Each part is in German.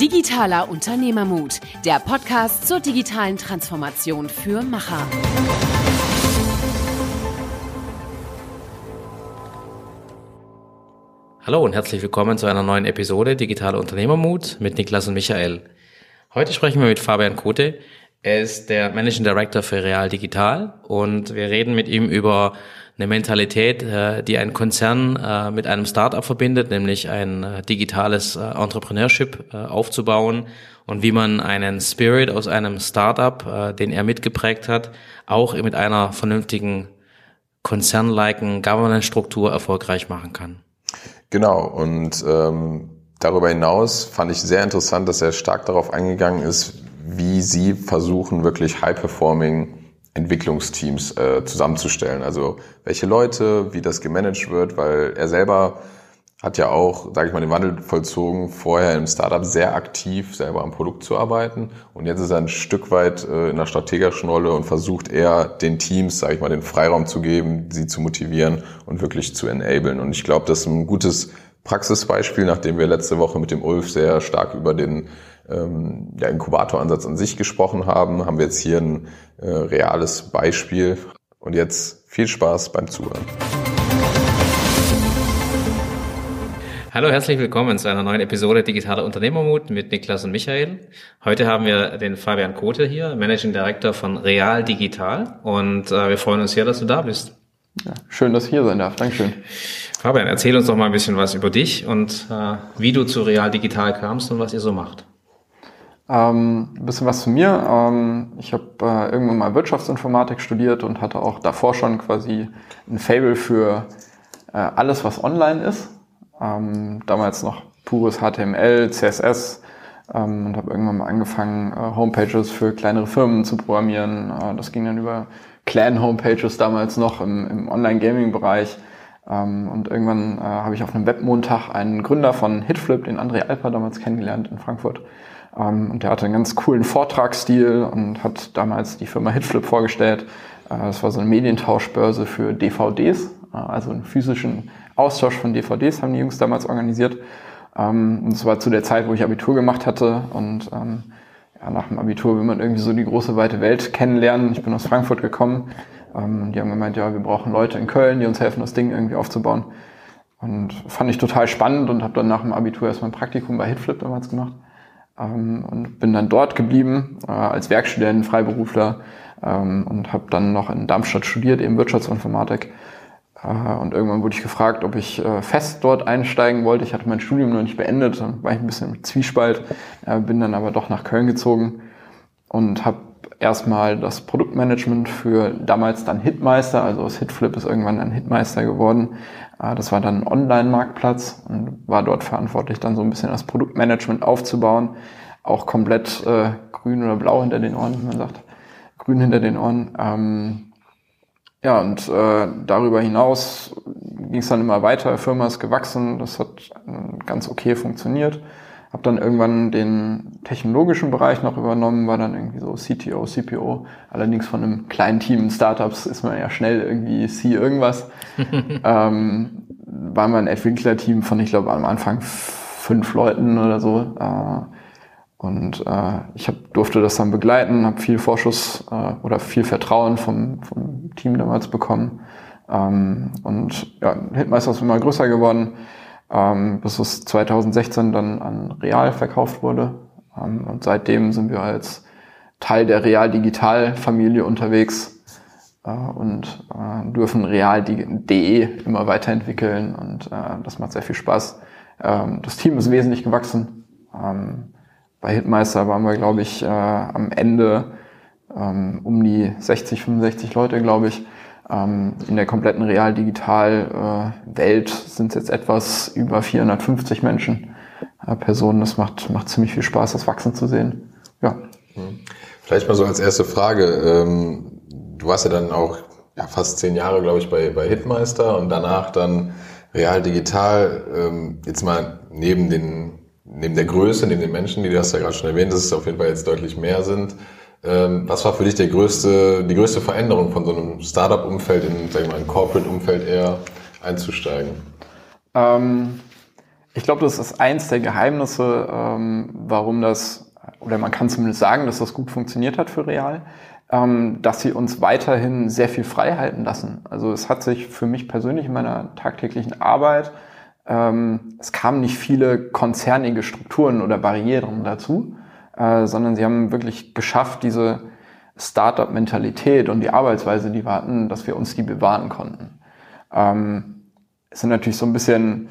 Digitaler Unternehmermut, der Podcast zur digitalen Transformation für Macher. Hallo und herzlich willkommen zu einer neuen Episode Digitaler Unternehmermut mit Niklas und Michael. Heute sprechen wir mit Fabian Kote. Er ist der Managing Director für Real Digital und wir reden mit ihm über eine Mentalität, äh, die ein Konzern äh, mit einem Startup verbindet, nämlich ein äh, digitales Entrepreneurship aufzubauen und wie man einen Spirit aus einem Startup, den er mitgeprägt hat, auch mit einer vernünftigen konzernliken Governance-Struktur erfolgreich machen kann. Genau, und ähm, darüber hinaus fand ich sehr interessant, dass er stark darauf eingegangen ist, wie Sie versuchen, wirklich high-performing Entwicklungsteams äh, zusammenzustellen. Also welche Leute, wie das gemanagt wird, weil er selber hat ja auch, sage ich mal, den Wandel vollzogen, vorher im Startup sehr aktiv selber am Produkt zu arbeiten und jetzt ist er ein Stück weit äh, in der strategischen Rolle und versucht eher den Teams, sage ich mal, den Freiraum zu geben, sie zu motivieren und wirklich zu enablen. Und ich glaube, das ist ein gutes Praxisbeispiel, nachdem wir letzte Woche mit dem Ulf sehr stark über den ähm, ja, Inkubatoransatz an sich gesprochen haben, haben wir jetzt hier ein äh, reales Beispiel. Und jetzt viel Spaß beim Zuhören. Hallo, herzlich willkommen zu einer neuen Episode Digitaler Unternehmermut mit Niklas und Michael. Heute haben wir den Fabian Kote hier, Managing Director von Real Digital und äh, wir freuen uns sehr, dass du da bist. Ja, schön, dass ich hier sein darf. Dankeschön. Fabian, erzähl uns doch mal ein bisschen was über dich und äh, wie du zu Real Digital kamst und was ihr so macht. Ähm, ein bisschen was zu mir. Ähm, ich habe äh, irgendwann mal Wirtschaftsinformatik studiert und hatte auch davor schon quasi ein Fable für äh, alles, was online ist. Ähm, damals noch pures HTML, CSS ähm, und habe irgendwann mal angefangen, äh, Homepages für kleinere Firmen zu programmieren. Äh, das ging dann über Clan-Homepages damals noch im, im Online-Gaming-Bereich. Ähm, und irgendwann äh, habe ich auf einem Webmontag einen Gründer von Hitflip, den André Alper, damals kennengelernt in Frankfurt. Ähm, und der hatte einen ganz coolen Vortragsstil und hat damals die Firma Hitflip vorgestellt. Äh, das war so eine Medientauschbörse für DVDs, äh, also einen physischen Austausch von DVDs haben die Jungs damals organisiert. Ähm, und das war zu der Zeit, wo ich Abitur gemacht hatte und ähm, ja, nach dem Abitur will man irgendwie so die große weite Welt kennenlernen. Ich bin aus Frankfurt gekommen. Ähm, die haben gemeint, ja, wir brauchen Leute in Köln, die uns helfen, das Ding irgendwie aufzubauen. Und fand ich total spannend und habe dann nach dem Abitur erstmal ein Praktikum bei Hitflip damals gemacht. Ähm, und bin dann dort geblieben äh, als Werkstudent, Freiberufler ähm, und habe dann noch in Darmstadt studiert, eben Wirtschaftsinformatik. Äh, und irgendwann wurde ich gefragt, ob ich äh, fest dort einsteigen wollte. Ich hatte mein Studium noch nicht beendet, dann war ich ein bisschen im Zwiespalt, äh, bin dann aber doch nach Köln gezogen und habe erstmal das Produktmanagement für damals dann Hitmeister, also aus Hitflip ist irgendwann ein Hitmeister geworden. Äh, das war dann ein Online-Marktplatz und war dort verantwortlich, dann so ein bisschen das Produktmanagement aufzubauen. Auch komplett äh, grün oder blau hinter den Ohren, wie man sagt. Grün hinter den Ohren. Ähm, ja, und äh, darüber hinaus ging es dann immer weiter. Firma ist gewachsen, das hat äh, ganz okay funktioniert. Habe dann irgendwann den technologischen Bereich noch übernommen, war dann irgendwie so CTO, CPO. Allerdings von einem kleinen Team in Startups ist man ja schnell irgendwie C irgendwas. ähm, war man ein Entwicklerteam von, ich glaube, am Anfang fünf Leuten oder so. Äh, und äh, ich hab, durfte das dann begleiten, habe viel Vorschuss äh, oder viel Vertrauen vom, vom Team damals bekommen. Ähm, und ja, Hitmeister ist immer größer geworden ähm, bis es 2016 dann an Real verkauft wurde. Ähm, und seitdem sind wir als Teil der Real-Digital-Familie unterwegs äh, und äh, dürfen Real.de immer weiterentwickeln und äh, das macht sehr viel Spaß. Ähm, das Team ist wesentlich gewachsen. Ähm, bei Hitmeister waren wir, glaube ich, äh, am Ende ähm, um die 60, 65 Leute, glaube ich. Ähm, in der kompletten Real-Digital-Welt sind es jetzt etwas über 450 Menschen, äh, Personen. Das macht, macht ziemlich viel Spaß, das wachsen zu sehen. Ja. Mhm. Vielleicht mal so als erste Frage. Ähm, du warst ja dann auch ja, fast zehn Jahre, glaube ich, bei, bei Hitmeister und danach dann Real Digital. Ähm, jetzt mal neben den neben der Größe, neben den Menschen, die du hast ja gerade schon erwähnt, dass es auf jeden Fall jetzt deutlich mehr sind. Ähm, was war für dich der größte, die größte Veränderung von so einem Startup-Umfeld in, sag ich mal, ein Corporate-Umfeld eher einzusteigen? Ähm, Ich glaube, das ist eins der Geheimnisse, ähm, warum das, oder man kann zumindest sagen, dass das gut funktioniert hat für Real, ähm, dass sie uns weiterhin sehr viel frei halten lassen. Also es hat sich für mich persönlich in meiner tagtäglichen Arbeit, ähm, es kamen nicht viele konzernige Strukturen oder Barrieren dazu, äh, sondern sie haben wirklich geschafft, diese Startup-Mentalität und die Arbeitsweise, die wir hatten, dass wir uns die bewahren konnten. Ähm, es sind natürlich so ein bisschen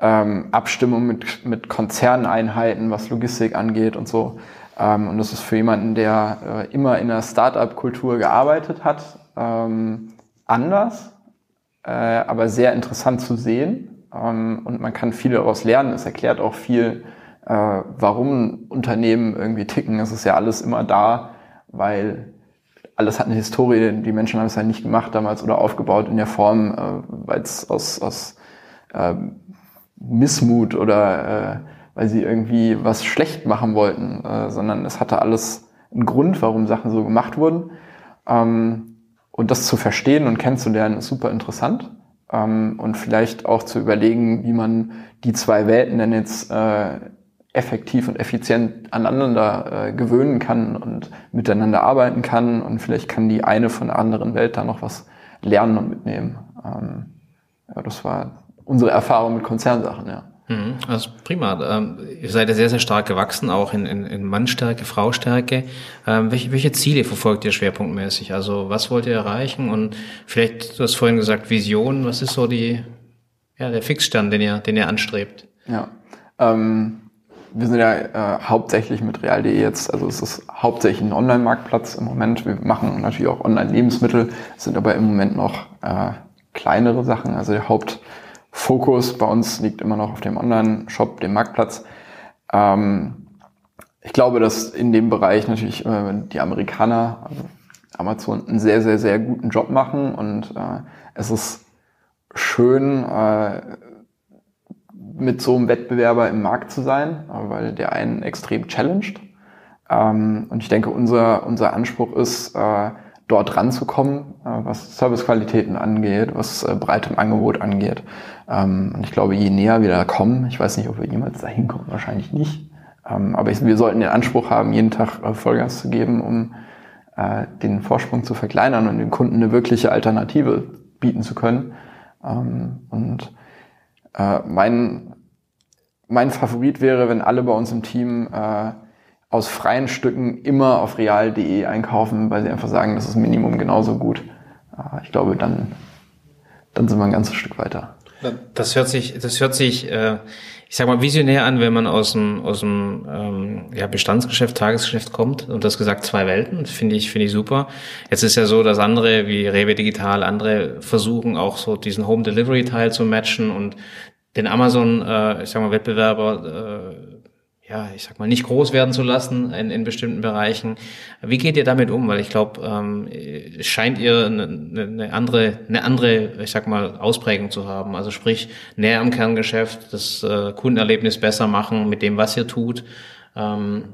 ähm, Abstimmung mit, mit Konzerneinheiten, was Logistik angeht und so. Ähm, und das ist für jemanden, der äh, immer in der Startup-Kultur gearbeitet hat, ähm, anders, äh, aber sehr interessant zu sehen. Ähm, und man kann viel daraus lernen. Es erklärt auch viel, äh, warum Unternehmen irgendwie ticken. Es ist ja alles immer da, weil alles hat eine Historie. Die Menschen haben es ja nicht gemacht damals oder aufgebaut in der Form, äh, weil es aus, aus äh, Missmut oder äh, weil sie irgendwie was schlecht machen wollten, äh, sondern es hatte alles einen Grund, warum Sachen so gemacht wurden. Ähm, und das zu verstehen und kennenzulernen ist super interessant. Ähm, und vielleicht auch zu überlegen, wie man die zwei Welten denn jetzt äh, effektiv und effizient aneinander äh, gewöhnen kann und miteinander arbeiten kann. Und vielleicht kann die eine von der anderen Welt da noch was lernen und mitnehmen. Ähm, ja, das war unsere Erfahrung mit Konzernsachen, ja. Mhm, also prima. Ähm, ihr seid ja sehr, sehr stark gewachsen, auch in, in, in Mannstärke, Fraustärke. Ähm, welche, welche Ziele verfolgt ihr schwerpunktmäßig? Also was wollt ihr erreichen? Und vielleicht, du hast vorhin gesagt, Vision, was ist so die, ja, der Fixstern, den ihr, den ihr anstrebt? Ja. Ähm, wir sind ja äh, hauptsächlich mit real.de jetzt, also es ist hauptsächlich ein Online-Marktplatz im Moment. Wir machen natürlich auch Online-Lebensmittel, sind aber im Moment noch äh, kleinere Sachen. Also der Haupt Fokus bei uns liegt immer noch auf dem Online-Shop, dem Marktplatz. Ähm, ich glaube, dass in dem Bereich natürlich äh, die Amerikaner, also Amazon, einen sehr, sehr, sehr guten Job machen und äh, es ist schön, äh, mit so einem Wettbewerber im Markt zu sein, weil der einen extrem challenged. Ähm, und ich denke, unser, unser Anspruch ist, äh, dort ranzukommen, äh, was Servicequalitäten angeht, was äh, breitem Angebot angeht. Ähm, und ich glaube, je näher wir da kommen, ich weiß nicht, ob wir jemals dahin kommen, wahrscheinlich nicht. Ähm, aber wir sollten den Anspruch haben, jeden Tag Vollgas zu geben, um den Vorsprung zu verkleinern und dem Kunden eine wirkliche Alternative bieten zu können. Und äh, mein, mein Favorit wäre, wenn alle bei uns im Team äh, aus freien Stücken immer auf real.de einkaufen, weil sie einfach sagen, das ist Minimum genauso gut. Äh, ich glaube, dann, dann sind wir ein ganzes Stück weiter. Das hört sich, das hört sich, äh, ich sag mal, visionär an, wenn man aus dem, aus dem ähm, ja, Bestandsgeschäft, Tagesgeschäft kommt und das gesagt zwei Welten, finde ich, finde ich super. Jetzt ist ja so, dass andere wie Rewe Digital, andere versuchen auch so diesen Home Delivery Teil zu matchen und den Amazon, äh, ich sag mal, Wettbewerber äh, ja, ich sag mal, nicht groß werden zu lassen in, in bestimmten Bereichen. Wie geht ihr damit um? Weil ich glaube, ähm, scheint ihr eine, eine andere, eine andere, ich sag mal, Ausprägung zu haben. Also sprich, näher am Kerngeschäft, das äh, Kundenerlebnis besser machen mit dem, was ihr tut. Ähm,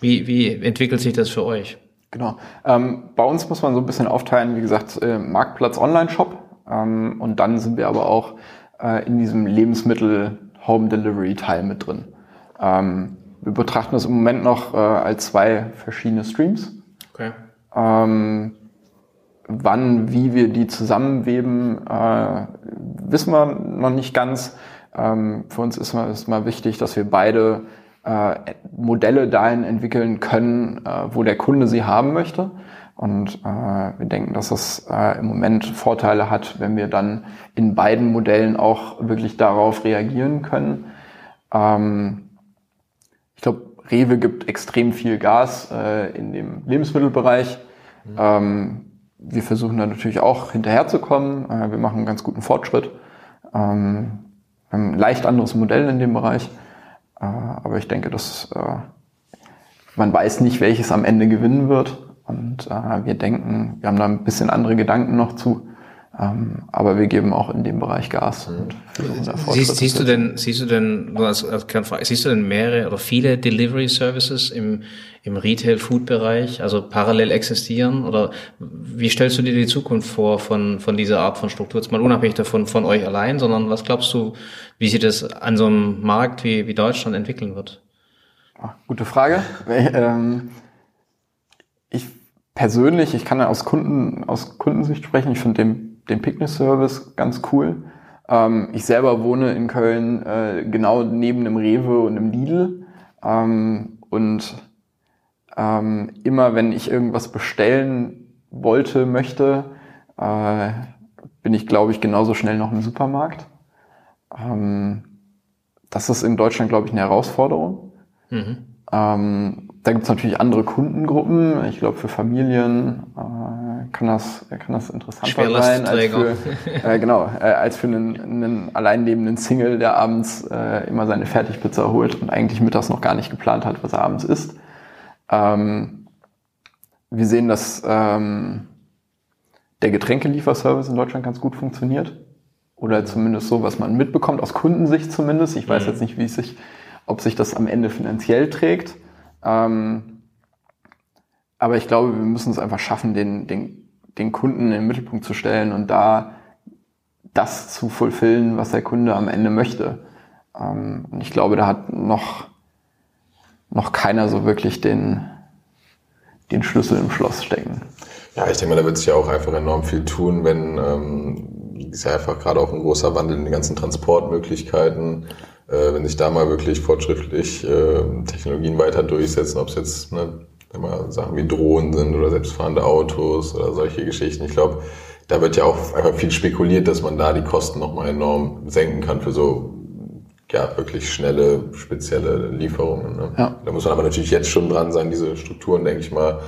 wie, wie entwickelt sich das für euch? Genau. Ähm, bei uns muss man so ein bisschen aufteilen, wie gesagt, äh, Marktplatz Online-Shop. Ähm, und dann sind wir aber auch äh, in diesem Lebensmittel Home Delivery Teil mit drin. Ähm, wir betrachten das im Moment noch äh, als zwei verschiedene Streams. Okay. Ähm, wann, wie wir die zusammenweben, äh, wissen wir noch nicht ganz. Ähm, für uns ist mal, ist mal wichtig, dass wir beide äh, Modelle dahin entwickeln können, äh, wo der Kunde sie haben möchte. Und äh, wir denken, dass das äh, im Moment Vorteile hat, wenn wir dann in beiden Modellen auch wirklich darauf reagieren können. Ähm, ich glaube, Rewe gibt extrem viel Gas äh, in dem Lebensmittelbereich. Mhm. Ähm, wir versuchen da natürlich auch hinterherzukommen. Äh, wir machen einen ganz guten Fortschritt. Ähm, ein leicht anderes Modell in dem Bereich. Äh, aber ich denke, dass äh, man weiß nicht, welches am Ende gewinnen wird. Und äh, wir denken, wir haben da ein bisschen andere Gedanken noch zu. Ähm, aber wir geben auch in dem Bereich Gas und versuchen da siehst, siehst du denn, siehst du denn, als, als Frage, siehst du denn mehrere oder viele Delivery Services im, im Retail-Food-Bereich, also parallel existieren? Oder wie stellst du dir die Zukunft vor von, von dieser Art von Struktur? Jetzt mal unabhängig davon von euch allein, sondern was glaubst du, wie sich das an so einem Markt wie, wie Deutschland entwickeln wird? Ach, gute Frage. Ähm, ich persönlich, ich kann ja aus Kunden, aus Kundensicht sprechen, ich finde den den Picknick-Service ganz cool. Ähm, ich selber wohne in Köln äh, genau neben einem Rewe und einem Lidl. Ähm, und ähm, immer wenn ich irgendwas bestellen wollte, möchte, äh, bin ich, glaube ich, genauso schnell noch im Supermarkt. Ähm, das ist in Deutschland, glaube ich, eine Herausforderung. Mhm. Ähm, da gibt es natürlich andere Kundengruppen. Ich glaube, für Familien äh, kann, das, kann das interessanter sein als für, äh, genau, äh, als für einen, einen alleinlebenden Single, der abends äh, immer seine Fertigpizza holt und eigentlich mittags noch gar nicht geplant hat, was er abends isst. Ähm, wir sehen, dass ähm, der Getränkelieferservice in Deutschland ganz gut funktioniert. Oder zumindest so, was man mitbekommt, aus Kundensicht zumindest. Ich weiß mhm. jetzt nicht, wie es sich, ob sich das am Ende finanziell trägt. Ähm, aber ich glaube, wir müssen es einfach schaffen, den, den, den Kunden in den Mittelpunkt zu stellen und da das zu fulfillen, was der Kunde am Ende möchte. Ähm, und ich glaube, da hat noch, noch keiner so wirklich den, den Schlüssel im Schloss stecken. Ja, ich denke mal, da wird sich ja auch einfach enorm viel tun, wenn ähm, ist ja einfach gerade auch ein großer Wandel in den ganzen Transportmöglichkeiten äh, wenn sich da mal wirklich fortschrittlich äh, Technologien weiter durchsetzen, ob es jetzt ne, mal Sachen wie Drohnen sind oder selbstfahrende Autos oder solche Geschichten. Ich glaube, da wird ja auch einfach viel spekuliert, dass man da die Kosten nochmal enorm senken kann für so ja, wirklich schnelle, spezielle Lieferungen. Ne? Ja. Da muss man aber natürlich jetzt schon dran sein, diese Strukturen, denke ich mal,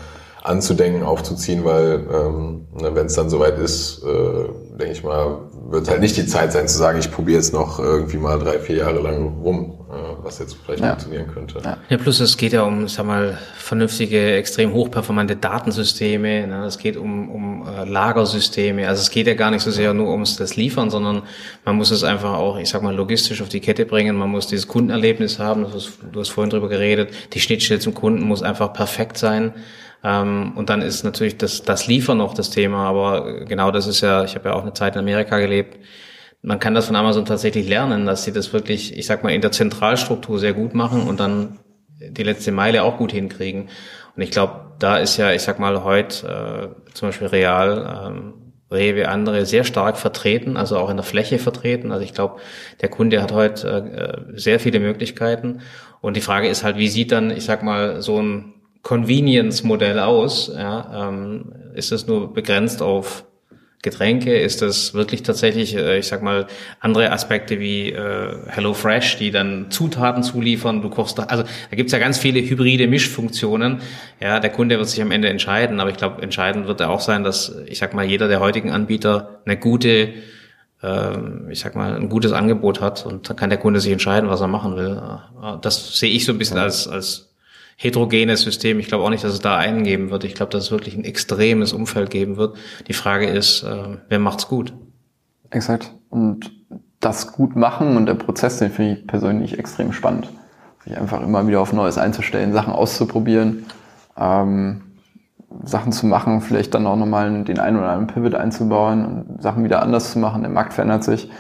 anzudenken, aufzuziehen, weil ähm, ne, wenn es dann soweit ist, äh, denke ich mal, wird halt nicht die Zeit sein zu sagen, ich probiere jetzt noch irgendwie mal drei, vier Jahre lang rum, äh, was jetzt vielleicht ja. funktionieren könnte. Ja. ja, plus es geht ja um, sag mal, vernünftige, extrem hochperformante Datensysteme. Ne? Es geht um, um äh, Lagersysteme. Also es geht ja gar nicht so sehr nur ums das Liefern, sondern man muss es einfach auch, ich sag mal, logistisch auf die Kette bringen. Man muss dieses Kundenerlebnis haben. Du hast, du hast vorhin drüber geredet. Die Schnittstelle zum Kunden muss einfach perfekt sein. Ähm, und dann ist natürlich das, das Liefern noch das Thema, aber genau das ist ja, ich habe ja auch eine Zeit in Amerika gelebt. Man kann das von Amazon tatsächlich lernen, dass sie das wirklich, ich sag mal, in der Zentralstruktur sehr gut machen und dann die letzte Meile auch gut hinkriegen. Und ich glaube, da ist ja, ich sag mal, heute äh, zum Beispiel Real, ähm, Rewe, andere sehr stark vertreten, also auch in der Fläche vertreten. Also ich glaube, der Kunde hat heute äh, sehr viele Möglichkeiten. Und die Frage ist halt, wie sieht dann, ich sag mal, so ein Convenience-Modell aus? Ja, ähm, ist das nur begrenzt auf Getränke? Ist das wirklich tatsächlich, äh, ich sag mal, andere Aspekte wie äh, HelloFresh, die dann Zutaten zuliefern? Du kochst, da, also da gibt's ja ganz viele hybride Mischfunktionen. Ja, der Kunde wird sich am Ende entscheiden, aber ich glaube, entscheidend wird er auch sein, dass, ich sag mal, jeder der heutigen Anbieter eine gute ähm, ich sag mal, ein gutes Angebot hat und dann kann der Kunde sich entscheiden, was er machen will. Das sehe ich so ein bisschen als, als heterogenes System. Ich glaube auch nicht, dass es da einen geben wird. Ich glaube, dass es wirklich ein extremes Umfeld geben wird. Die Frage ist, äh, wer macht's gut? Exakt. Und das gut machen und der Prozess, den finde ich persönlich extrem spannend. Sich einfach immer wieder auf Neues einzustellen, Sachen auszuprobieren, ähm, Sachen zu machen, vielleicht dann auch nochmal den einen oder anderen Pivot einzubauen und Sachen wieder anders zu machen. Der Markt verändert sich.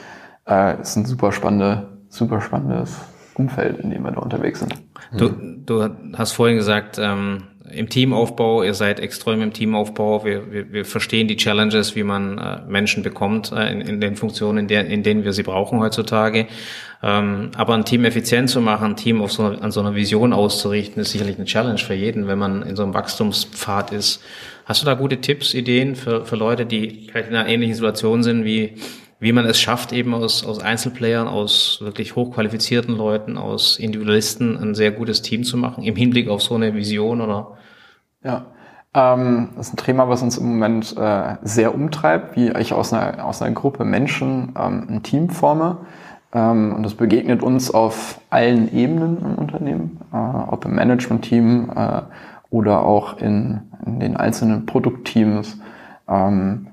Äh, ist ein super spannende, super spannendes Umfeld, in dem wir da unterwegs sind. Du, du hast vorhin gesagt, ähm, im Teamaufbau, ihr seid extrem im Teamaufbau, wir, wir, wir verstehen die Challenges, wie man äh, Menschen bekommt äh, in, in den Funktionen, in, der, in denen wir sie brauchen heutzutage. Ähm, aber ein Team effizient zu machen, ein Team auf so, an so einer Vision auszurichten, ist sicherlich eine Challenge für jeden, wenn man in so einem Wachstumspfad ist. Hast du da gute Tipps, Ideen für, für Leute, die vielleicht in einer ähnlichen Situation sind wie wie man es schafft, eben aus, aus Einzelplayern, aus wirklich hochqualifizierten Leuten, aus Individualisten ein sehr gutes Team zu machen, im Hinblick auf so eine Vision oder? Ja, ähm, das ist ein Thema, was uns im Moment äh, sehr umtreibt, wie ich aus einer, aus einer Gruppe Menschen ähm, ein Team forme. Ähm, und das begegnet uns auf allen Ebenen im Unternehmen, äh, ob im Management-Team äh, oder auch in, in den einzelnen Produktteams. Ähm,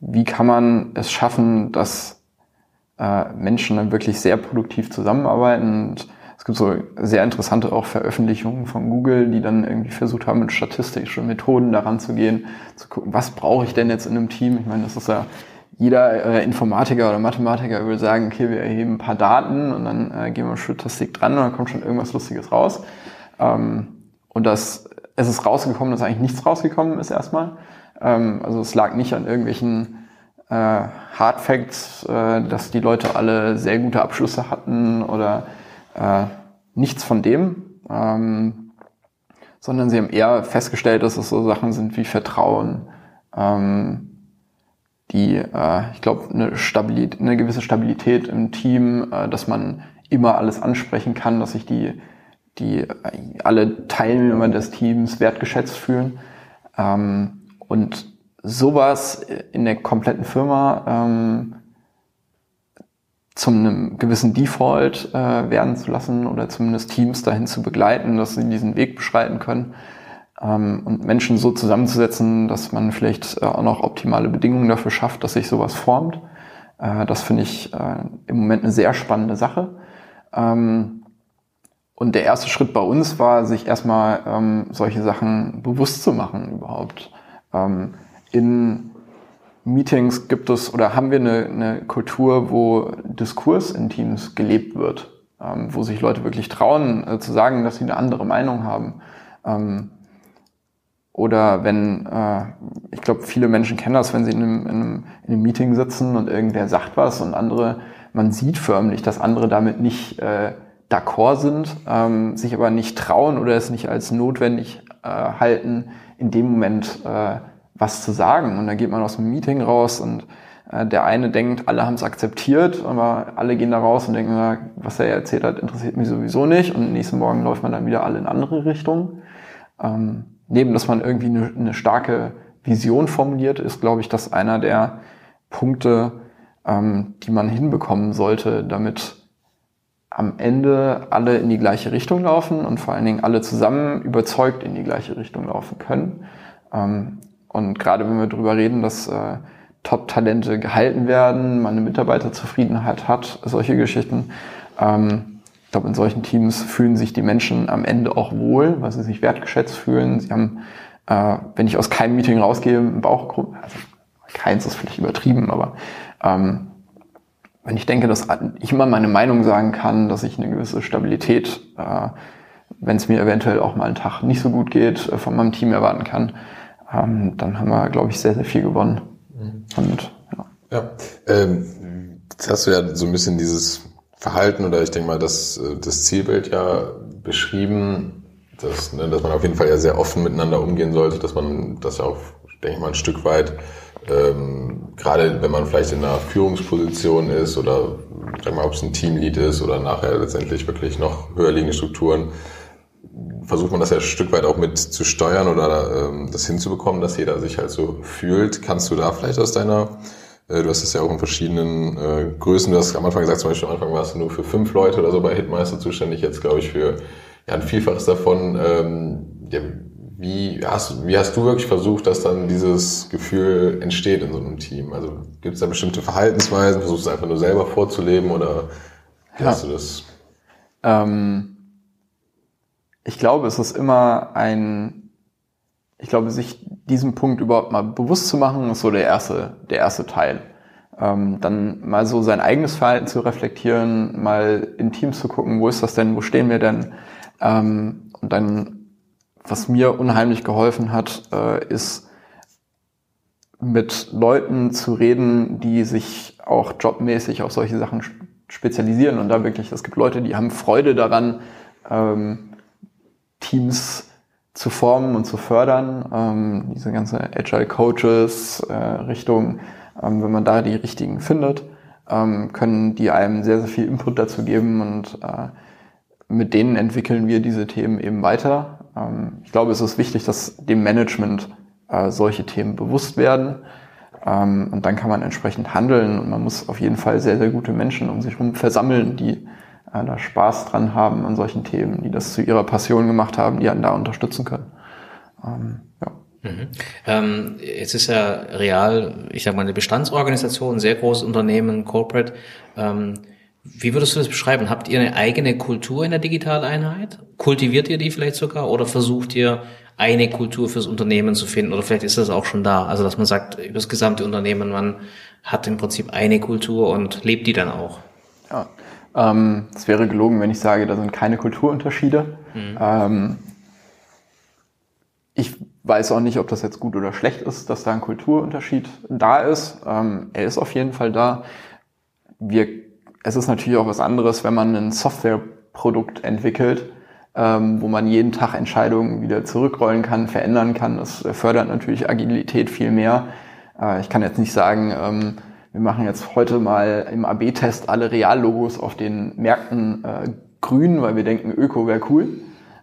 wie kann man es schaffen, dass äh, Menschen dann wirklich sehr produktiv zusammenarbeiten. Und es gibt so sehr interessante auch Veröffentlichungen von Google, die dann irgendwie versucht haben, mit statistischen Methoden daran zu gehen, zu gucken, was brauche ich denn jetzt in einem Team? Ich meine, das ist ja jeder äh, Informatiker oder Mathematiker würde sagen, okay, wir erheben ein paar Daten und dann äh, gehen wir Statistik dran und dann kommt schon irgendwas Lustiges raus. Ähm, und das, es ist rausgekommen, dass eigentlich nichts rausgekommen ist erstmal. Ähm, also es lag nicht an irgendwelchen äh, Hard Facts, äh, dass die Leute alle sehr gute Abschlüsse hatten oder äh, nichts von dem. Ähm, sondern sie haben eher festgestellt, dass es so Sachen sind wie Vertrauen, ähm, die, äh, ich glaube, eine, Stabilität, eine gewisse Stabilität im Team, äh, dass man immer alles ansprechen kann, dass sich die, die äh, alle Teilnehmer des Teams wertgeschätzt fühlen. Ähm, und sowas in der kompletten Firma ähm, zum einem gewissen Default äh, werden zu lassen oder zumindest Teams dahin zu begleiten, dass sie diesen Weg beschreiten können, ähm, und Menschen so zusammenzusetzen, dass man vielleicht äh, auch noch optimale Bedingungen dafür schafft, dass sich sowas formt. Äh, das finde ich äh, im Moment eine sehr spannende Sache. Ähm, und der erste Schritt bei uns war, sich erstmal ähm, solche Sachen bewusst zu machen überhaupt. Ähm, in Meetings gibt es oder haben wir eine, eine Kultur, wo Diskurs in Teams gelebt wird, ähm, wo sich Leute wirklich trauen äh, zu sagen, dass sie eine andere Meinung haben. Ähm, oder wenn, äh, ich glaube, viele Menschen kennen das, wenn sie in einem, in, einem, in einem Meeting sitzen und irgendwer sagt was und andere, man sieht förmlich, dass andere damit nicht äh, d'accord sind, ähm, sich aber nicht trauen oder es nicht als notwendig äh, halten, in dem Moment äh, was zu sagen. Und dann geht man aus dem Meeting raus und äh, der eine denkt, alle haben es akzeptiert, aber alle gehen da raus und denken, was er erzählt hat, interessiert mich sowieso nicht. Und nächsten Morgen läuft man dann wieder alle in andere Richtungen. Ähm, neben, dass man irgendwie eine, eine starke Vision formuliert, ist, glaube ich, das einer der Punkte, ähm, die man hinbekommen sollte, damit am Ende alle in die gleiche Richtung laufen und vor allen Dingen alle zusammen überzeugt in die gleiche Richtung laufen können. Ähm, und gerade wenn wir darüber reden, dass äh, Top-Talente gehalten werden, man eine Mitarbeiterzufriedenheit hat, solche Geschichten, ähm, ich glaube, in solchen Teams fühlen sich die Menschen am Ende auch wohl, weil sie sich wertgeschätzt fühlen. Sie haben, äh, wenn ich aus keinem Meeting rausgehe, einen Bauchgrund, also keins ist vielleicht übertrieben, aber ähm, wenn ich denke, dass ich immer meine Meinung sagen kann, dass ich eine gewisse Stabilität, äh, wenn es mir eventuell auch mal einen Tag nicht so gut geht, äh, von meinem Team erwarten kann, ähm, dann haben wir, glaube ich, sehr, sehr viel gewonnen. Mhm. Und, ja. ja ähm, jetzt hast du ja so ein bisschen dieses Verhalten oder ich denke mal, das, äh, das Zielbild ja beschrieben, dass, ne, dass man auf jeden Fall ja sehr offen miteinander umgehen sollte, dass man das ja auch, denke ich mal, ein Stück weit, ähm, gerade wenn man vielleicht in einer Führungsposition ist oder sag mal, ob es ein Teamlead ist oder nachher letztendlich wirklich noch höher liegende Strukturen, versucht man das ja ein Stück weit auch mit zu steuern oder ähm, das hinzubekommen, dass jeder sich halt so fühlt. Kannst du da vielleicht aus deiner äh, du hast es ja auch in verschiedenen äh, Größen. Du hast am Anfang gesagt, zum Beispiel am Anfang warst du nur für fünf Leute oder so bei Hitmeister zuständig. Jetzt glaube ich für ja, ein Vielfaches davon. Ähm, ja, wie, hast, wie hast du wirklich versucht, dass dann dieses Gefühl entsteht in so einem Team? Also gibt es da bestimmte Verhaltensweisen? Versuchst du es einfach nur selber vorzuleben oder wie ja. hast du das? Ähm, ich glaube, es ist immer ein ich glaube, sich diesem Punkt überhaupt mal bewusst zu machen, ist so der erste, der erste Teil. Ähm, dann mal so sein eigenes Verhalten zu reflektieren, mal in Teams zu gucken, wo ist das denn, wo stehen wir denn? Ähm, und dann, was mir unheimlich geholfen hat, äh, ist mit Leuten zu reden, die sich auch jobmäßig auf solche Sachen spezialisieren und da wirklich, es gibt Leute, die haben Freude daran, ähm, Teams zu formen und zu fördern. Ähm, diese ganze Agile Coaches äh, Richtung, ähm, wenn man da die richtigen findet, ähm, können die einem sehr, sehr viel Input dazu geben und äh, mit denen entwickeln wir diese Themen eben weiter. Ähm, ich glaube, es ist wichtig, dass dem Management äh, solche Themen bewusst werden. Ähm, und dann kann man entsprechend handeln und man muss auf jeden Fall sehr, sehr gute Menschen um sich herum versammeln, die äh, da Spaß dran haben an solchen Themen, die das zu ihrer Passion gemacht haben, die einen da unterstützen können. Ähm, ja. Mhm. Ähm, jetzt ist ja real, ich sage mal, eine Bestandsorganisation, ein sehr großes Unternehmen, Corporate. Ähm, wie würdest du das beschreiben? Habt ihr eine eigene Kultur in der Digitaleinheit? Kultiviert ihr die vielleicht sogar oder versucht ihr eine Kultur fürs Unternehmen zu finden oder vielleicht ist das auch schon da? Also dass man sagt, über das gesamte Unternehmen, man hat im Prinzip eine Kultur und lebt die dann auch. Ja, ähm, es wäre gelogen, wenn ich sage, da sind keine Kulturunterschiede. Mhm. Ähm, ich weiß auch nicht, ob das jetzt gut oder schlecht ist, dass da ein Kulturunterschied da ist. Ähm, er ist auf jeden Fall da. Wir es ist natürlich auch was anderes, wenn man ein Softwareprodukt entwickelt, ähm, wo man jeden Tag Entscheidungen wieder zurückrollen kann, verändern kann. Das fördert natürlich Agilität viel mehr. Äh, ich kann jetzt nicht sagen, ähm, wir machen jetzt heute mal im AB-Test alle Reallogos auf den Märkten äh, grün, weil wir denken, Öko wäre cool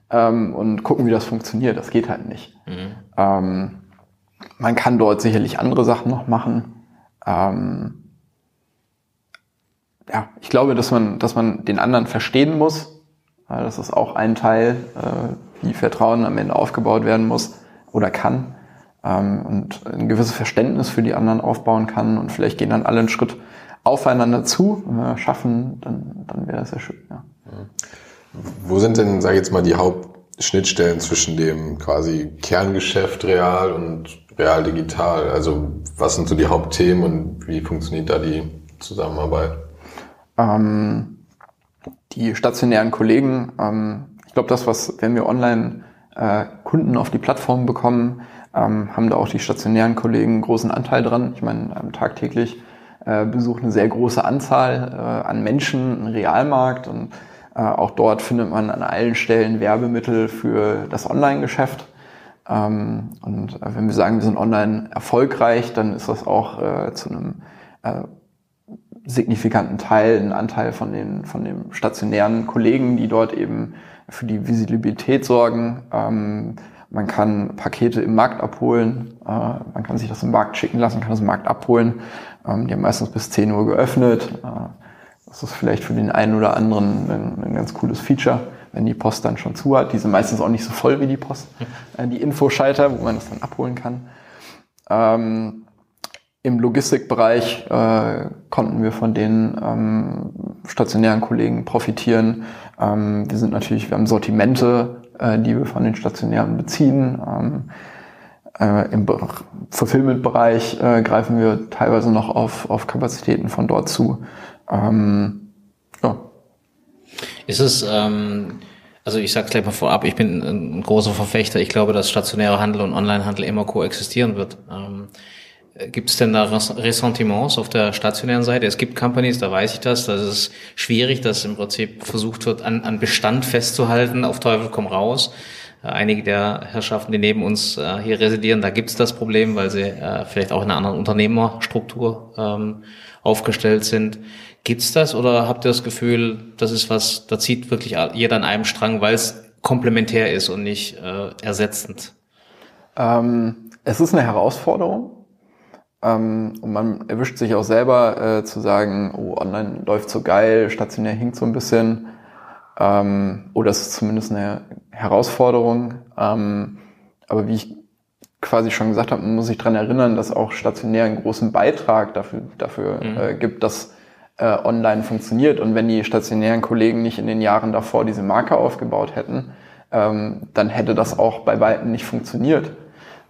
ähm, und gucken, wie das funktioniert. Das geht halt nicht. Mhm. Ähm, man kann dort sicherlich andere Sachen noch machen. Ähm, ja, ich glaube, dass man, dass man den anderen verstehen muss. Das ist auch ein Teil, äh, wie Vertrauen am Ende aufgebaut werden muss oder kann. Ähm, und ein gewisses Verständnis für die anderen aufbauen kann und vielleicht gehen dann alle einen Schritt aufeinander zu, äh, schaffen, dann, dann wäre das sehr schön. Ja. Wo sind denn, sage ich jetzt mal, die Hauptschnittstellen zwischen dem quasi Kerngeschäft real und real digital? Also was sind so die Hauptthemen und wie funktioniert da die Zusammenarbeit? Ähm, die stationären Kollegen, ähm, ich glaube, das, was, wenn wir online äh, Kunden auf die Plattform bekommen, ähm, haben da auch die stationären Kollegen einen großen Anteil dran. Ich meine, ähm, tagtäglich äh, besucht eine sehr große Anzahl äh, an Menschen einen Realmarkt und äh, auch dort findet man an allen Stellen Werbemittel für das Online-Geschäft. Ähm, und äh, wenn wir sagen, wir sind online erfolgreich, dann ist das auch äh, zu einem äh, signifikanten Teil, einen Anteil von den, von den stationären Kollegen, die dort eben für die Visibilität sorgen. Ähm, man kann Pakete im Markt abholen, äh, man kann sich das im Markt schicken lassen, kann das im Markt abholen. Ähm, die haben meistens bis 10 Uhr geöffnet. Äh, das ist vielleicht für den einen oder anderen ein, ein, ganz cooles Feature, wenn die Post dann schon zu hat. Die sind meistens auch nicht so voll wie die Post, äh, die Infoschalter, wo man das dann abholen kann. Ähm, im Logistikbereich äh, konnten wir von den ähm, stationären Kollegen profitieren. Ähm, wir sind natürlich, wir haben Sortimente, äh, die wir von den stationären beziehen. Ähm, äh, Im Fulfillment-Bereich äh, greifen wir teilweise noch auf, auf Kapazitäten von dort zu. Ähm, ja. Ist es, ähm, also ich sage gleich mal vorab, ich bin ein großer Verfechter. Ich glaube, dass stationärer Handel und Onlinehandel immer koexistieren wird. Ähm, Gibt es denn da Ressentiments auf der stationären Seite? Es gibt Companies, da weiß ich das, dass es schwierig, dass im Prinzip versucht wird, an, an Bestand festzuhalten, auf Teufel komm raus. Äh, einige der Herrschaften, die neben uns äh, hier residieren, da gibt es das Problem, weil sie äh, vielleicht auch in einer anderen Unternehmerstruktur ähm, aufgestellt sind. Gibt's das oder habt ihr das Gefühl, das ist was, da zieht wirklich jeder an einem Strang, weil es komplementär ist und nicht äh, ersetzend? Ähm, es ist eine Herausforderung ähm, und man erwischt sich auch selber äh, zu sagen, oh, online läuft so geil, stationär hinkt so ein bisschen. Ähm, oder es ist zumindest eine Herausforderung. Ähm, aber wie ich quasi schon gesagt habe, man muss sich dran erinnern, dass auch stationär einen großen Beitrag dafür, dafür mhm. äh, gibt, dass äh, online funktioniert. Und wenn die stationären Kollegen nicht in den Jahren davor diese Marke aufgebaut hätten, ähm, dann hätte das auch bei weitem nicht funktioniert.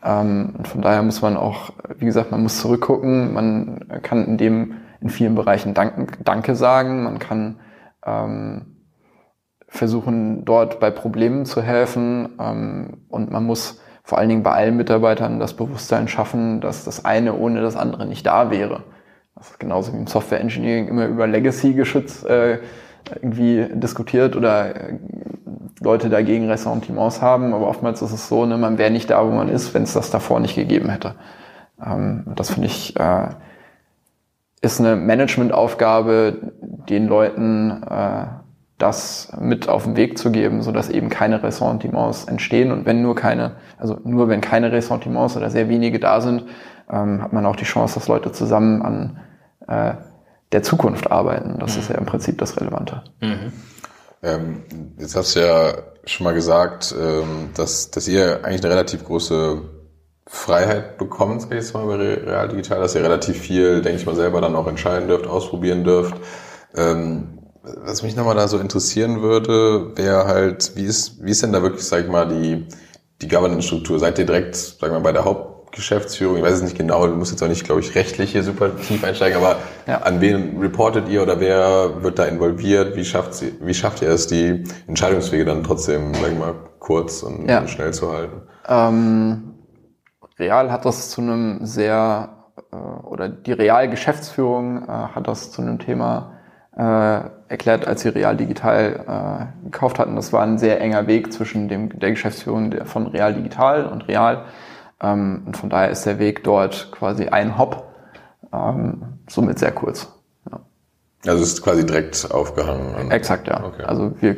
Ähm, von daher muss man auch, wie gesagt, man muss zurückgucken. Man kann in dem in vielen Bereichen Danke, Danke sagen. Man kann ähm, versuchen, dort bei Problemen zu helfen. Ähm, und man muss vor allen Dingen bei allen Mitarbeitern das Bewusstsein schaffen, dass das eine ohne das andere nicht da wäre. Das ist genauso wie im Software Engineering immer über Legacy geschützt äh, irgendwie diskutiert oder äh, Leute dagegen Ressentiments haben, aber oftmals ist es so, ne, man wäre nicht da, wo man ist, wenn es das davor nicht gegeben hätte. Ähm, das finde ich äh, ist eine Managementaufgabe, den Leuten äh, das mit auf den Weg zu geben, so dass eben keine Ressentiments entstehen und wenn nur keine, also nur wenn keine Ressentiments oder sehr wenige da sind, ähm, hat man auch die Chance, dass Leute zusammen an äh, der Zukunft arbeiten. Das mhm. ist ja im Prinzip das Relevante. Mhm. Ähm, jetzt hast du ja schon mal gesagt, ähm, dass, dass ihr eigentlich eine relativ große Freiheit bekommt, sag ich jetzt mal, bei Real Digital, dass ihr relativ viel, denke ich mal, selber dann auch entscheiden dürft, ausprobieren dürft. Ähm, was mich nochmal da so interessieren würde, wäre halt, wie ist, wie ist denn da wirklich, sag ich mal, die, die Governance-Struktur? Seid ihr direkt, sag ich mal, bei der Hauptgeschäftsführung? Ich weiß es nicht genau, du musst jetzt auch nicht, glaube ich, rechtlich hier super tief einsteigen, aber ja. an wen reportet ihr oder wer wird da involviert? Wie schafft, sie, wie schafft ihr es, die Entscheidungswege dann trotzdem, sag ich mal, kurz und, ja. schnell zu halten? Ähm, Real hat das zu einem sehr, äh, oder die Real-Geschäftsführung äh, hat das zu einem Thema äh, erklärt, als sie Real Digital äh, gekauft hatten. Das war ein sehr enger Weg zwischen dem, der Geschäftsführung von Real Digital und Real. Ähm, und von daher ist der Weg dort quasi ein Hop, ähm, somit sehr kurz. Ja. Also es ist quasi direkt aufgehangen. Exakt, ja. Okay. Also wir